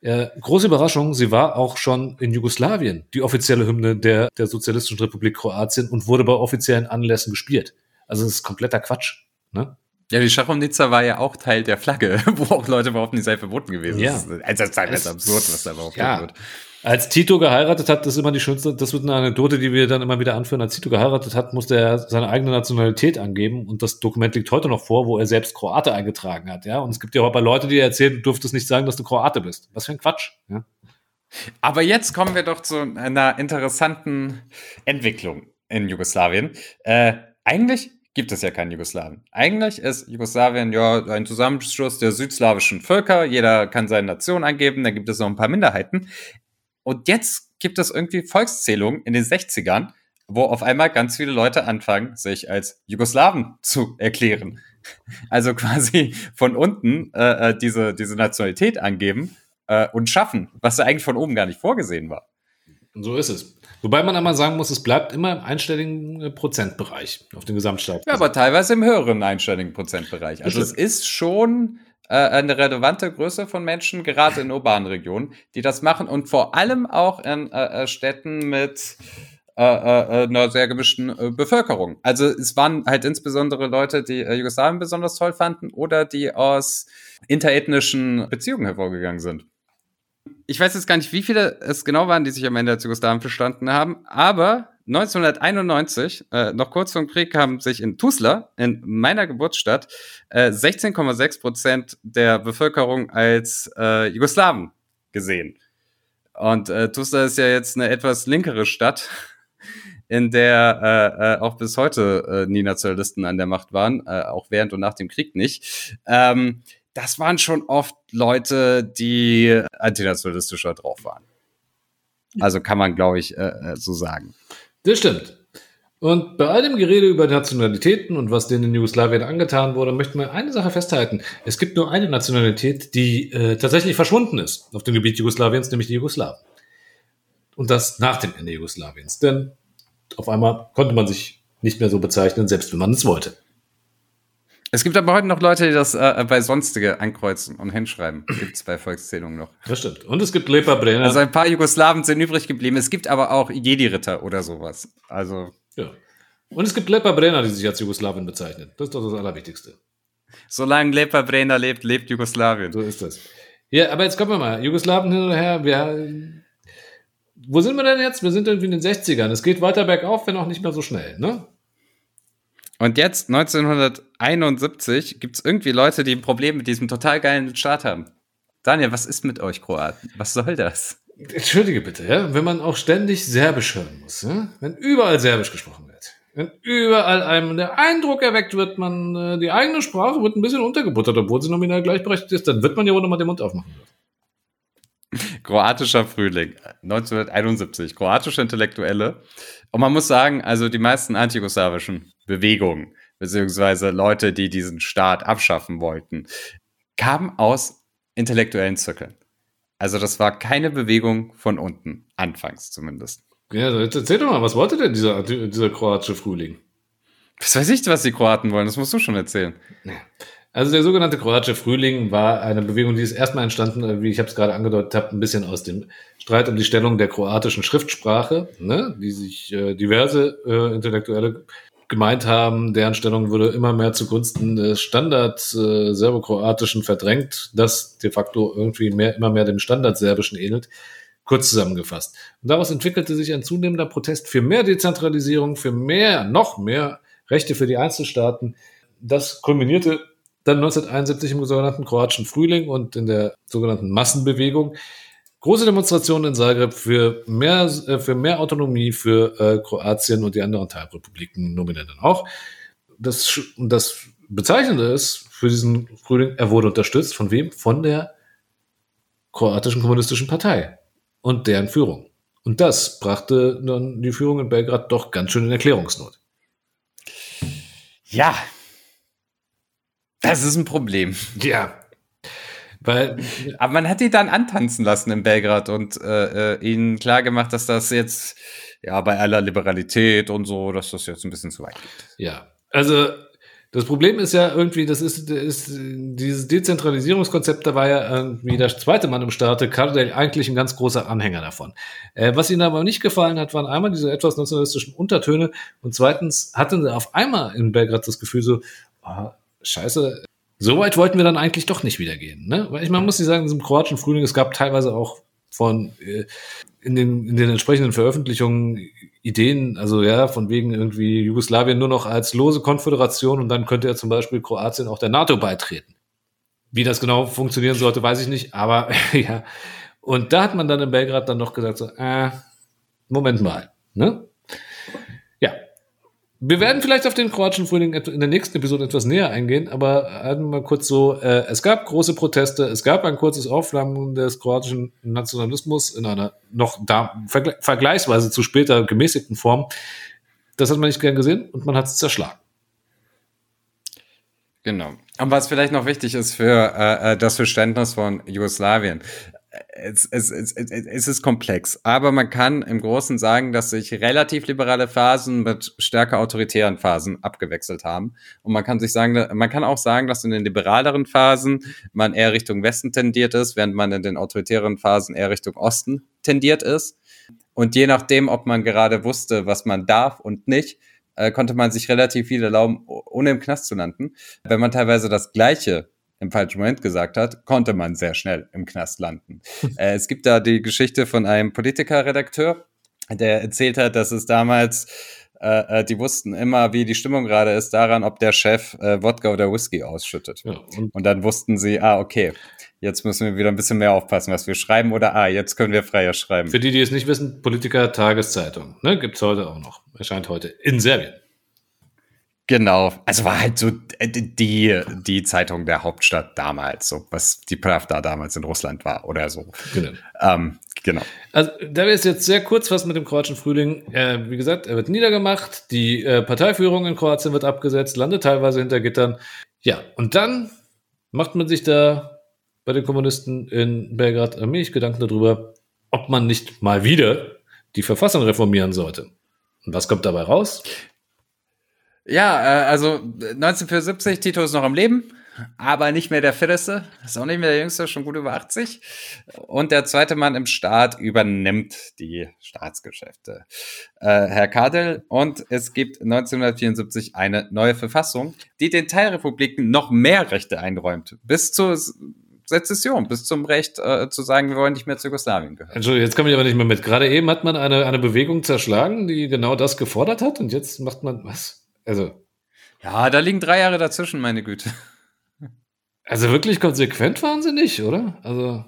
Äh, große Überraschung, sie war auch schon in Jugoslawien die offizielle Hymne der, der Sozialistischen Republik Kroatien und wurde bei offiziellen Anlässen gespielt. Also das ist kompletter Quatsch. Ne? Ja, die Schachownica war ja auch Teil der Flagge, wo auch Leute behaupten, die sei verboten gewesen. Ja. Das ist, also das ist absurd, was da behauptet ja. wird. Als Tito geheiratet hat, das ist immer die schönste, das wird eine Anekdote, die wir dann immer wieder anführen. Als Tito geheiratet hat, musste er seine eigene Nationalität angeben und das Dokument liegt heute noch vor, wo er selbst Kroate eingetragen hat, ja. Und es gibt ja auch bei Leute, die erzählen, du dürftest nicht sagen, dass du Kroate bist. Was für ein Quatsch, ja. Aber jetzt kommen wir doch zu einer interessanten Entwicklung in Jugoslawien. Äh, eigentlich gibt es ja keinen Jugoslawien. Eigentlich ist Jugoslawien ja ein Zusammenschluss der südslawischen Völker. Jeder kann seine Nation angeben, dann gibt es noch ein paar Minderheiten. Und jetzt gibt es irgendwie Volkszählungen in den 60ern, wo auf einmal ganz viele Leute anfangen, sich als Jugoslawen zu erklären. Also quasi von unten äh, äh, diese, diese Nationalität angeben äh, und schaffen, was ja eigentlich von oben gar nicht vorgesehen war. Und so ist es. Wobei man einmal sagen muss, es bleibt immer im einstelligen äh, Prozentbereich auf den Gesamtstaat. Ja, aber teilweise im höheren einstelligen Prozentbereich. Also es ist schon eine relevante Größe von Menschen, gerade in urbanen Regionen, die das machen und vor allem auch in äh, äh, Städten mit äh, äh, einer sehr gemischten äh, Bevölkerung. Also es waren halt insbesondere Leute, die äh, Jugoslawien besonders toll fanden oder die aus interethnischen Beziehungen hervorgegangen sind. Ich weiß jetzt gar nicht, wie viele es genau waren, die sich am Ende als Jugoslawien verstanden haben, aber 1991, äh, noch kurz vor dem Krieg, haben sich in Tuzla, in meiner Geburtsstadt, äh, 16,6 Prozent der Bevölkerung als äh, Jugoslawen gesehen. Und äh, Tuzla ist ja jetzt eine etwas linkere Stadt, in der äh, äh, auch bis heute äh, nie Nationalisten an der Macht waren, äh, auch während und nach dem Krieg nicht. Ähm, das waren schon oft Leute, die antinationalistischer drauf waren. Also kann man, glaube ich, äh, äh, so sagen. Das stimmt. Und bei all dem Gerede über Nationalitäten und was denen in Jugoslawien angetan wurde, möchten wir eine Sache festhalten. Es gibt nur eine Nationalität, die äh, tatsächlich verschwunden ist auf dem Gebiet Jugoslawiens, nämlich die Jugoslawen. Und das nach dem Ende Jugoslawiens. Denn auf einmal konnte man sich nicht mehr so bezeichnen, selbst wenn man es wollte. Es gibt aber heute noch Leute, die das äh, bei Sonstige ankreuzen und hinschreiben. Gibt es bei Volkszählungen noch. Das stimmt. Und es gibt Lepa Brenner. Also ein paar Jugoslawen sind übrig geblieben. Es gibt aber auch Jedi-Ritter oder sowas. Also ja. Und es gibt Lepa Brenner, die sich als Jugoslawien bezeichnen. Das ist doch das Allerwichtigste. solange Lepa Brenner lebt, lebt Jugoslawien. So ist das. Ja, aber jetzt kommen wir mal. Jugoslawen hin oder her. Wir, wo sind wir denn jetzt? Wir sind irgendwie in den 60ern. Es geht weiter bergauf, wenn auch nicht mehr so schnell, ne? Und jetzt, 1971, gibt es irgendwie Leute, die ein Problem mit diesem total geilen Staat haben. Daniel, was ist mit euch Kroaten? Was soll das? Entschuldige bitte, ja? Wenn man auch ständig Serbisch hören muss, ja? Wenn überall Serbisch gesprochen wird. Wenn überall einem der Eindruck erweckt wird, man, äh, die eigene Sprache wird ein bisschen untergebuttert, obwohl sie nominal gleichberechtigt ist, dann wird man ja wohl nochmal den Mund aufmachen. Kroatischer Frühling, 1971. Kroatische Intellektuelle. Und man muss sagen, also die meisten antijugoslawischen Bewegungen, beziehungsweise Leute, die diesen Staat abschaffen wollten, kamen aus intellektuellen Zirkeln. Also das war keine Bewegung von unten, anfangs zumindest. Ja, jetzt erzähl doch mal, was wollte denn dieser, dieser kroatische Frühling? Was weiß ich, was die Kroaten wollen, das musst du schon erzählen. Also der sogenannte kroatische Frühling war eine Bewegung, die ist erstmal entstanden, äh, wie ich habe es gerade angedeutet habe, ein bisschen aus dem Streit um die Stellung der kroatischen Schriftsprache, ne, die sich äh, diverse äh, Intellektuelle gemeint haben, deren Stellung würde immer mehr zugunsten des Standard äh, serbokroatischen verdrängt, das de facto irgendwie mehr, immer mehr dem Standard serbischen ähnelt. Kurz zusammengefasst. Und daraus entwickelte sich ein zunehmender Protest für mehr Dezentralisierung, für mehr, noch mehr Rechte für die Einzelstaaten. Das kulminierte dann 1971 im sogenannten kroatischen Frühling und in der sogenannten Massenbewegung. Große Demonstrationen in Zagreb für mehr, äh, für mehr Autonomie für äh, Kroatien und die anderen Teilrepubliken, nominell dann auch. Das, das Bezeichnende ist für diesen Frühling, er wurde unterstützt von wem? Von der kroatischen kommunistischen Partei und deren Führung. Und das brachte dann die Führung in Belgrad doch ganz schön in Erklärungsnot. Ja. Das ist ein Problem. Ja. Weil, Aber man hat die dann antanzen lassen in Belgrad und äh, äh, ihnen klargemacht, dass das jetzt, ja, bei aller Liberalität und so, dass das jetzt ein bisschen zu weit geht. ja. Also, das Problem ist ja irgendwie, das ist, ist dieses Dezentralisierungskonzept, da war ja irgendwie der zweite Mann im Staate, Kardel, eigentlich ein ganz großer Anhänger davon. Äh, was ihnen aber nicht gefallen hat, waren einmal diese etwas nationalistischen Untertöne und zweitens hatten sie auf einmal in Belgrad das Gefühl so, ah, scheiße, so weit wollten wir dann eigentlich doch nicht wieder gehen. Ne? Weil ich, man muss nicht sagen, in diesem kroatischen Frühling, es gab teilweise auch von äh, in, den, in den entsprechenden Veröffentlichungen Ideen, also ja, von wegen irgendwie Jugoslawien nur noch als lose Konföderation und dann könnte ja zum Beispiel Kroatien auch der NATO beitreten. Wie das genau funktionieren sollte, weiß ich nicht, aber ja. Und da hat man dann in Belgrad dann noch gesagt, so, äh, Moment mal, ne? Wir werden vielleicht auf den kroatischen Frühling in der nächsten Episode etwas näher eingehen, aber halten wir mal kurz so, äh, es gab große Proteste, es gab ein kurzes Aufflammen des kroatischen Nationalismus in einer noch da, vergle vergleichsweise zu später gemäßigten Form. Das hat man nicht gern gesehen und man hat es zerschlagen. Genau. Und was vielleicht noch wichtig ist für äh, äh, das Verständnis von Jugoslawien. Es, es, es, es, es ist komplex, aber man kann im Großen sagen, dass sich relativ liberale Phasen mit stärker autoritären Phasen abgewechselt haben. Und man kann sich sagen, man kann auch sagen, dass in den liberaleren Phasen man eher Richtung Westen tendiert ist, während man in den autoritären Phasen eher Richtung Osten tendiert ist. Und je nachdem, ob man gerade wusste, was man darf und nicht, äh, konnte man sich relativ viel erlauben, ohne im Knast zu landen. Wenn man teilweise das Gleiche im falschen Moment gesagt hat, konnte man sehr schnell im Knast landen. äh, es gibt da die Geschichte von einem Politiker-Redakteur, der erzählt hat, dass es damals, äh, äh, die wussten immer, wie die Stimmung gerade ist, daran, ob der Chef äh, Wodka oder Whisky ausschüttet. Ja, und Und dann wussten sie, ah, okay, jetzt müssen wir wieder ein bisschen mehr aufpassen, was wir schreiben, oder ah, jetzt können wir freier schreiben. für die, die es nicht wissen, Politiker Tageszeitung, ne, gibt's heute auch noch. Erscheint heute in Serbien. Genau, also war halt so äh, die, die Zeitung der Hauptstadt damals, so was die Pravda damals in Russland war oder so. Genau. Ähm, genau. Also, da wir es jetzt sehr kurz fassen mit dem kroatischen Frühling, äh, wie gesagt, er wird niedergemacht, die äh, Parteiführung in Kroatien wird abgesetzt, landet teilweise hinter Gittern. Ja, und dann macht man sich da bei den Kommunisten in Belgrad allmählich Gedanken darüber, ob man nicht mal wieder die Verfassung reformieren sollte. Und was kommt dabei raus? Ja, äh, also 1974, Tito ist noch am Leben, aber nicht mehr der Fitteste, ist auch nicht mehr der Jüngste, schon gut über 80. Und der zweite Mann im Staat übernimmt die Staatsgeschäfte. Äh, Herr Kadel, und es gibt 1974 eine neue Verfassung, die den Teilrepubliken noch mehr Rechte einräumt, bis zur Sezession, bis zum Recht äh, zu sagen, wir wollen nicht mehr zu Jugoslawien gehören. Entschuldigung, jetzt komme ich aber nicht mehr mit. Gerade eben hat man eine, eine Bewegung zerschlagen, die genau das gefordert hat und jetzt macht man was? Also, Ja, da liegen drei Jahre dazwischen, meine Güte. also wirklich konsequent waren sie nicht, oder? Also,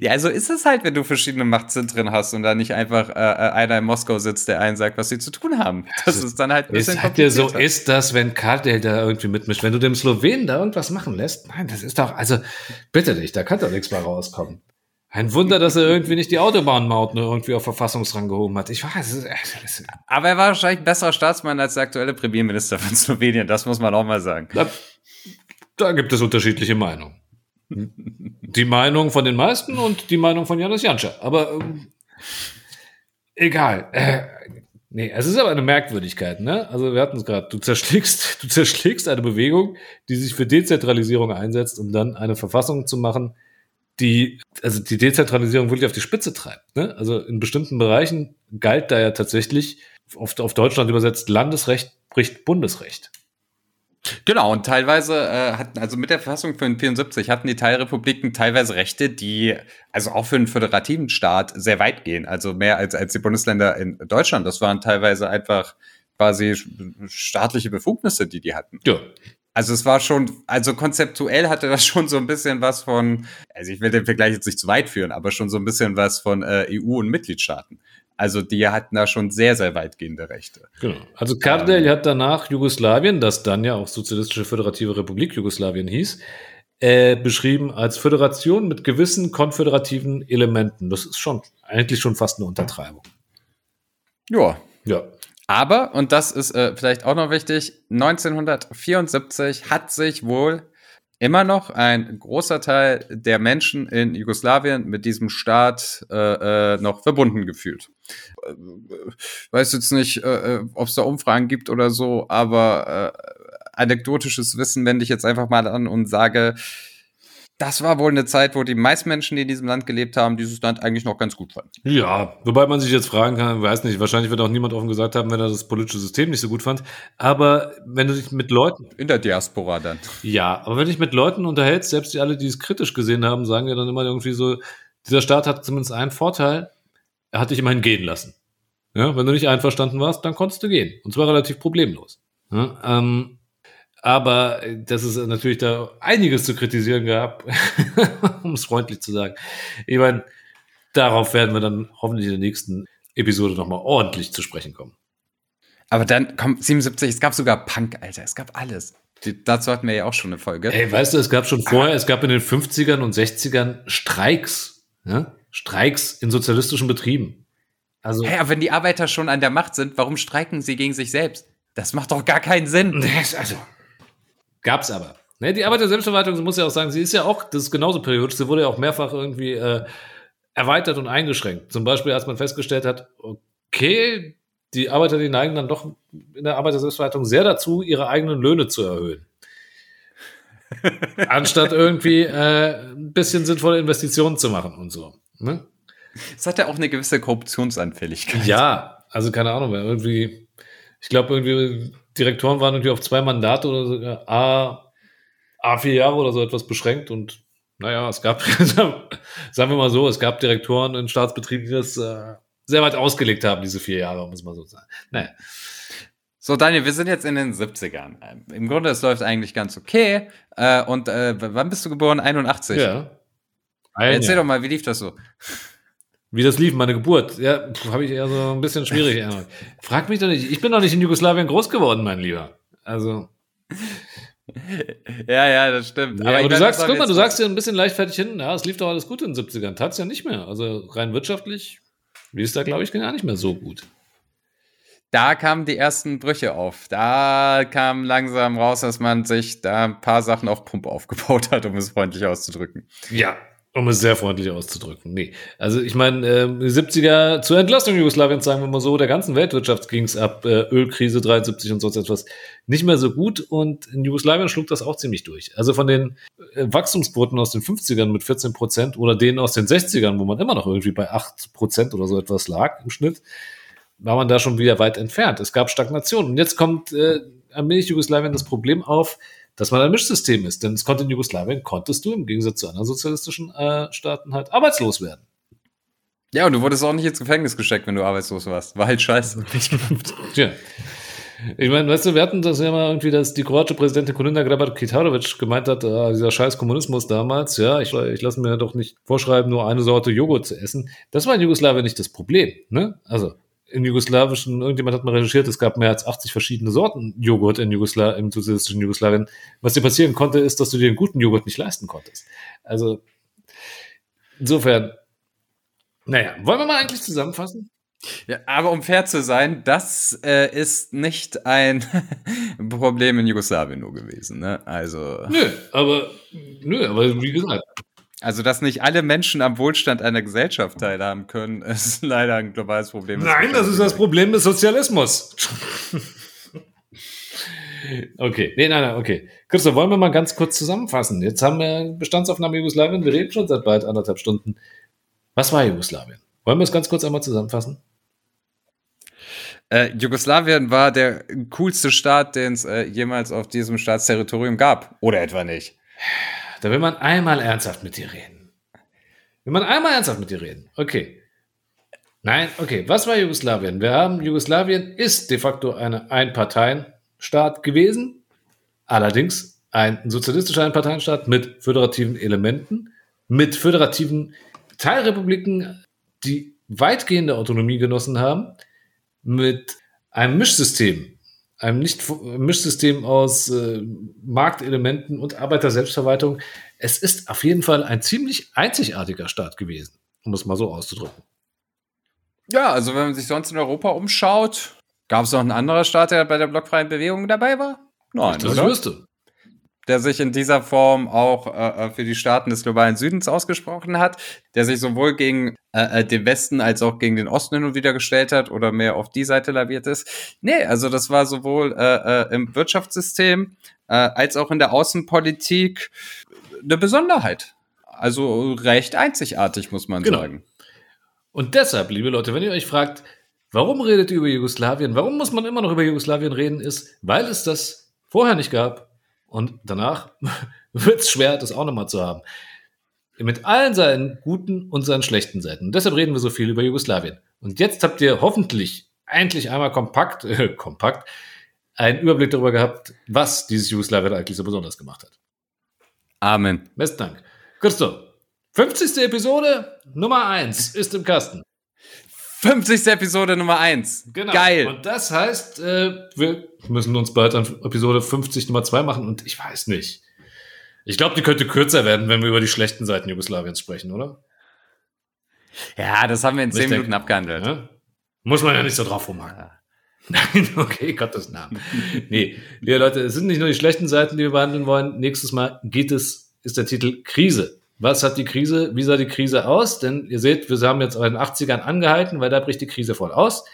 Ja, also ist es halt, wenn du verschiedene Machtzentren hast und da nicht einfach äh, äh, einer in Moskau sitzt, der einen sagt, was sie zu tun haben. Das ist dann halt ein bisschen ist, hat ja so ist das, wenn Kardel da irgendwie mitmischt. Wenn du dem Slowenen da irgendwas machen lässt, nein, das ist doch, also bitte dich, da kann doch nichts mehr rauskommen. Ein Wunder, dass er irgendwie nicht die Autobahnmaut nur irgendwie auf Verfassungsrang gehoben hat. Ich weiß, es ist, Aber er war wahrscheinlich ein besserer Staatsmann als der aktuelle Premierminister von Slowenien, das muss man auch mal sagen. da, da gibt es unterschiedliche Meinungen. Die Meinung von den meisten und die Meinung von Janis Janša. Aber ähm, egal. Äh, nee, es ist aber eine Merkwürdigkeit, ne? Also wir hatten es gerade. Du zerschlägst, du zerschlägst eine Bewegung, die sich für Dezentralisierung einsetzt, um dann eine Verfassung zu machen, die, also die Dezentralisierung wirklich auf die Spitze treibt. Ne? Also in bestimmten Bereichen galt da ja tatsächlich auf, auf Deutschland übersetzt, Landesrecht bricht Bundesrecht. Genau, und teilweise äh, hatten, also mit der Verfassung von 74 hatten die Teilrepubliken teilweise Rechte, die also auch für einen föderativen Staat sehr weit gehen, also mehr als, als die Bundesländer in Deutschland. Das waren teilweise einfach quasi staatliche Befugnisse, die die hatten. Ja. Also es war schon, also konzeptuell hatte das schon so ein bisschen was von, also ich will den Vergleich jetzt nicht zu weit führen, aber schon so ein bisschen was von äh, EU und Mitgliedstaaten. Also die hatten da schon sehr, sehr weitgehende Rechte. Genau. Also Kardel hat danach Jugoslawien, das dann ja auch Sozialistische Föderative Republik Jugoslawien hieß, äh, beschrieben als Föderation mit gewissen konföderativen Elementen. Das ist schon eigentlich schon fast eine Untertreibung. Ja. Ja. Aber, und das ist äh, vielleicht auch noch wichtig, 1974 hat sich wohl immer noch ein großer Teil der Menschen in Jugoslawien mit diesem Staat äh, äh, noch verbunden gefühlt. Äh, weiß jetzt nicht, äh, ob es da Umfragen gibt oder so, aber äh, anekdotisches Wissen wende ich jetzt einfach mal an und sage, das war wohl eine Zeit, wo die meisten Menschen, die in diesem Land gelebt haben, dieses Land eigentlich noch ganz gut fanden. Ja, wobei man sich jetzt fragen kann, weiß nicht, wahrscheinlich wird auch niemand offen gesagt haben, wenn er das politische System nicht so gut fand. Aber wenn du dich mit Leuten, In der Diaspora dann. ja, aber wenn du dich mit Leuten unterhältst, selbst die alle, die es kritisch gesehen haben, sagen ja dann immer irgendwie so, dieser Staat hat zumindest einen Vorteil, er hat dich immerhin gehen lassen. Ja, wenn du nicht einverstanden warst, dann konntest du gehen. Und zwar relativ problemlos. Ja, ähm, aber äh, dass es natürlich da einiges zu kritisieren gab, um es freundlich zu sagen. Ich meine, darauf werden wir dann hoffentlich in der nächsten Episode nochmal ordentlich zu sprechen kommen. Aber dann kommt 77, es gab sogar Punk, Alter, es gab alles. Die, dazu hatten wir ja auch schon eine Folge. Ey, weißt du, es gab schon vorher, es gab in den 50ern und 60ern Streiks. Ja? Streiks in sozialistischen Betrieben. Also, Hä, aber wenn die Arbeiter schon an der Macht sind, warum streiken sie gegen sich selbst? Das macht doch gar keinen Sinn. Das, also, gab's aber. Ne, die Arbeit der Selbstverwaltung, muss ja auch sagen, sie ist ja auch, das ist genauso periodisch, sie wurde ja auch mehrfach irgendwie äh, erweitert und eingeschränkt. Zum Beispiel, als man festgestellt hat, okay, die Arbeiter, die neigen dann doch in der Arbeit der Selbstverwaltung sehr dazu, ihre eigenen Löhne zu erhöhen. Anstatt irgendwie äh, ein bisschen sinnvolle Investitionen zu machen und so. Ne? Es hat ja auch eine gewisse Korruptionsanfälligkeit. Ja, also keine Ahnung, irgendwie, ich glaube, irgendwie Direktoren waren irgendwie auf zwei Mandate oder so, äh, A, A vier Jahre oder so etwas beschränkt und naja, es gab, sagen wir mal so, es gab Direktoren in Staatsbetrieben, die das äh, sehr weit ausgelegt haben, diese vier Jahre, muss man so sagen. Naja. So, Daniel, wir sind jetzt in den 70ern. Ähm, Im Grunde, es läuft eigentlich ganz okay. Äh, und äh, wann bist du geboren? 81. Ja. Ein Erzähl Jahr. doch mal, wie lief das so? Wie das lief, meine Geburt. Ja, habe ich eher so ein bisschen schwierig. erinnert. Frag mich doch nicht. Ich bin doch nicht in Jugoslawien groß geworden, mein Lieber. Also. Ja, ja, das stimmt. Ja, aber, ich du sagst, guck mal, du sagst ja ein bisschen leichtfertig hin, ja, es lief doch alles gut in den 70ern. Tat's ja nicht mehr. Also rein wirtschaftlich lief es da, glaube ich, gar nicht mehr so gut. Da kamen die ersten Brüche auf. Da kam langsam raus, dass man sich da ein paar Sachen auf Pump aufgebaut hat, um es freundlich auszudrücken. Ja. Um es sehr freundlich auszudrücken. Nee. Also ich meine, die 70er zur Entlastung Jugoslawiens, sagen wir mal so, der ganzen Weltwirtschaft ging es ab, äh, Ölkrise 73 und sonst etwas, nicht mehr so gut und in Jugoslawien schlug das auch ziemlich durch. Also von den äh, Wachstumsquoten aus den 50ern mit 14 Prozent oder denen aus den 60ern, wo man immer noch irgendwie bei 8 Prozent oder so etwas lag im Schnitt, war man da schon wieder weit entfernt. Es gab Stagnation. Und jetzt kommt äh, allmählich Jugoslawien das Problem auf, dass man ein Mischsystem ist. Denn es konnte in Jugoslawien, konntest du im Gegensatz zu anderen sozialistischen äh, Staaten halt arbeitslos werden. Ja, und du wurdest auch nicht ins Gefängnis gesteckt, wenn du arbeitslos warst. War halt scheiße. Tja. Ich meine, weißt du, wir hatten das ja mal irgendwie, dass die kroatische Präsidentin Kolinda Grabar-Kitarovic gemeint hat, ah, dieser scheiß Kommunismus damals, ja, ich, ich lasse mir doch nicht vorschreiben, nur eine Sorte Joghurt zu essen. Das war in Jugoslawien nicht das Problem, ne? Also, in jugoslawischen, irgendjemand hat mal recherchiert, es gab mehr als 80 verschiedene Sorten Joghurt in Jugosla im sozialistischen Jugoslawien. Was dir passieren konnte, ist, dass du dir einen guten Joghurt nicht leisten konntest. Also, insofern, naja, wollen wir mal eigentlich zusammenfassen? Ja, aber um fair zu sein, das äh, ist nicht ein Problem in Jugoslawien nur gewesen. Ne? Also, Nö, aber, nö, aber wie gesagt, also, dass nicht alle Menschen am Wohlstand einer Gesellschaft teilhaben können, ist leider ein globales Problem. Nein, das ist das Problem des Sozialismus. okay, nee, nein, nein, okay. Christoph, wollen wir mal ganz kurz zusammenfassen? Jetzt haben wir Bestandsaufnahme Jugoslawien, wir reden schon seit bald anderthalb Stunden. Was war Jugoslawien? Wollen wir es ganz kurz einmal zusammenfassen? Äh, Jugoslawien war der coolste Staat, den es äh, jemals auf diesem Staatsterritorium gab. Oder etwa nicht? Da will man einmal ernsthaft mit dir reden. Will man einmal ernsthaft mit dir reden. Okay. Nein, okay. Was war Jugoslawien? Wir haben, Jugoslawien ist de facto eine Einparteienstaat gewesen. Allerdings ein sozialistischer Einparteienstaat mit föderativen Elementen, mit föderativen Teilrepubliken, die weitgehende Autonomie genossen haben, mit einem Mischsystem, einem nicht Mischsystem aus äh, Marktelementen und Arbeiter-Selbstverwaltung. Es ist auf jeden Fall ein ziemlich einzigartiger Staat gewesen, um es mal so auszudrücken. Ja, also wenn man sich sonst in Europa umschaut, gab es noch einen anderen Staat, der bei der blockfreien Bewegung dabei war? Nein, das oder? wüsste. Der sich in dieser Form auch äh, äh, für die Staaten des globalen Südens ausgesprochen hat, der sich sowohl gegen äh, äh, den Westen als auch gegen den Osten hin und wieder gestellt hat oder mehr auf die Seite laviert ist. Nee, also das war sowohl äh, äh, im Wirtschaftssystem als auch in der Außenpolitik eine Besonderheit. Also recht einzigartig, muss man Genau. sagen. Und deshalb, liebe Leute, wenn ihr euch fragt, warum redet ihr über Jugoslawien, warum muss man immer noch über Jugoslawien reden, ist, weil es das vorher nicht gab und danach wird es schwer, das auch nochmal zu haben. Mit allen seinen guten und seinen schlechten Seiten. Und deshalb reden wir so viel über Jugoslawien. Und jetzt habt ihr hoffentlich endlich einmal kompakt, äh, kompakt, einen Überblick darüber gehabt, was dieses Jugoslawien eigentlich so besonders gemacht hat. Amen. Besten Dank. Christoph, 50. Episode Nummer 1 ist im Kasten. 50. Episode Nummer 1. Genau. Geil. Und das heißt, äh, wir müssen uns bald an Episode 50 Nummer 2 machen und ich weiß nicht. Ich glaube, die könnte kürzer werden, wenn wir über die schlechten Seiten Jugoslawiens sprechen, oder? ja, das haben wir in Ich 10 denke- Minuten abgehandelt. Ja? Muss man ja nicht so drauf rumhaken. Nein, okay, Gottes Namen. Nee, liebe Leute, es sind nicht nur die schlechten Seiten, die wir behandeln wollen. Nächstes Mal geht es, ist der Titel Krise. Was hat die Krise, wie sah die Krise aus? Denn ihr seht, wir haben jetzt in den 80ern angehalten, weil da bricht die Krise voll aus.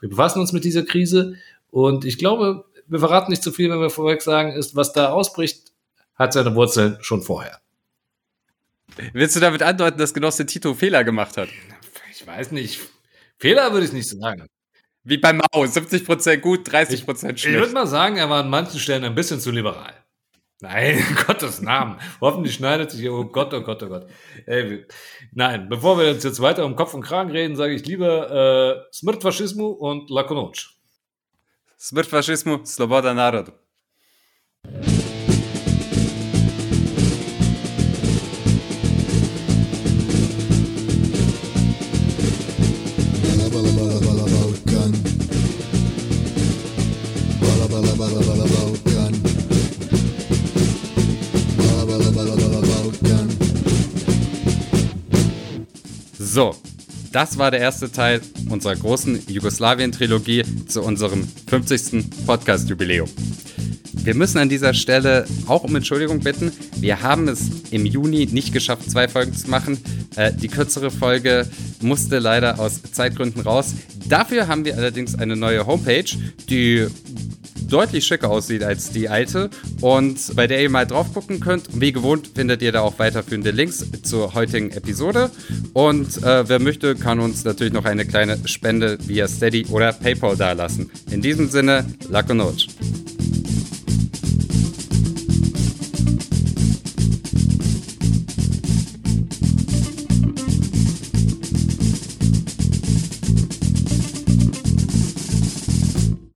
Wir befassen uns mit dieser Krise und ich glaube, wir verraten nicht zu viel, wenn wir vorweg sagen, ist, was da ausbricht, hat seine Wurzeln schon vorher. Willst du damit andeuten, dass Genosse Tito Fehler gemacht hat? Ich weiß nicht. Fehler würde ich nicht sagen. Wie beim Mao, 70% gut, 30% Ich würde schlecht. mal sagen, er war an manchen Stellen ein bisschen zu liberal. Nein, in Gottes Namen. Hoffentlich schneidet sich oh Gott, oh Gott, oh Gott. Ey, nein, bevor wir uns jetzt weiter um Kopf und Kragen reden, sage ich lieber äh, Smrt Faschismu und Lakonoc. Smrt fašizmu, sloboda narodu. So, das war der erste Teil unserer großen Jugoslawien-Trilogie zu unserem 50. Podcast-Jubiläum. Wir müssen an dieser Stelle auch um Entschuldigung bitten. Wir haben es im Juni nicht geschafft, zwei Folgen zu machen. Äh, die kürzere Folge musste leider aus Zeitgründen raus. Dafür haben wir allerdings eine neue Homepage, die deutlich schicker aussieht als die alte und bei der ihr mal drauf gucken könnt. Und wie gewohnt findet ihr da auch weiterführende Links zur heutigen Episode. Und äh, wer möchte, kann uns natürlich noch eine kleine Spende via Steady oder PayPal dalassen. In diesem Sinne, Lakonoc.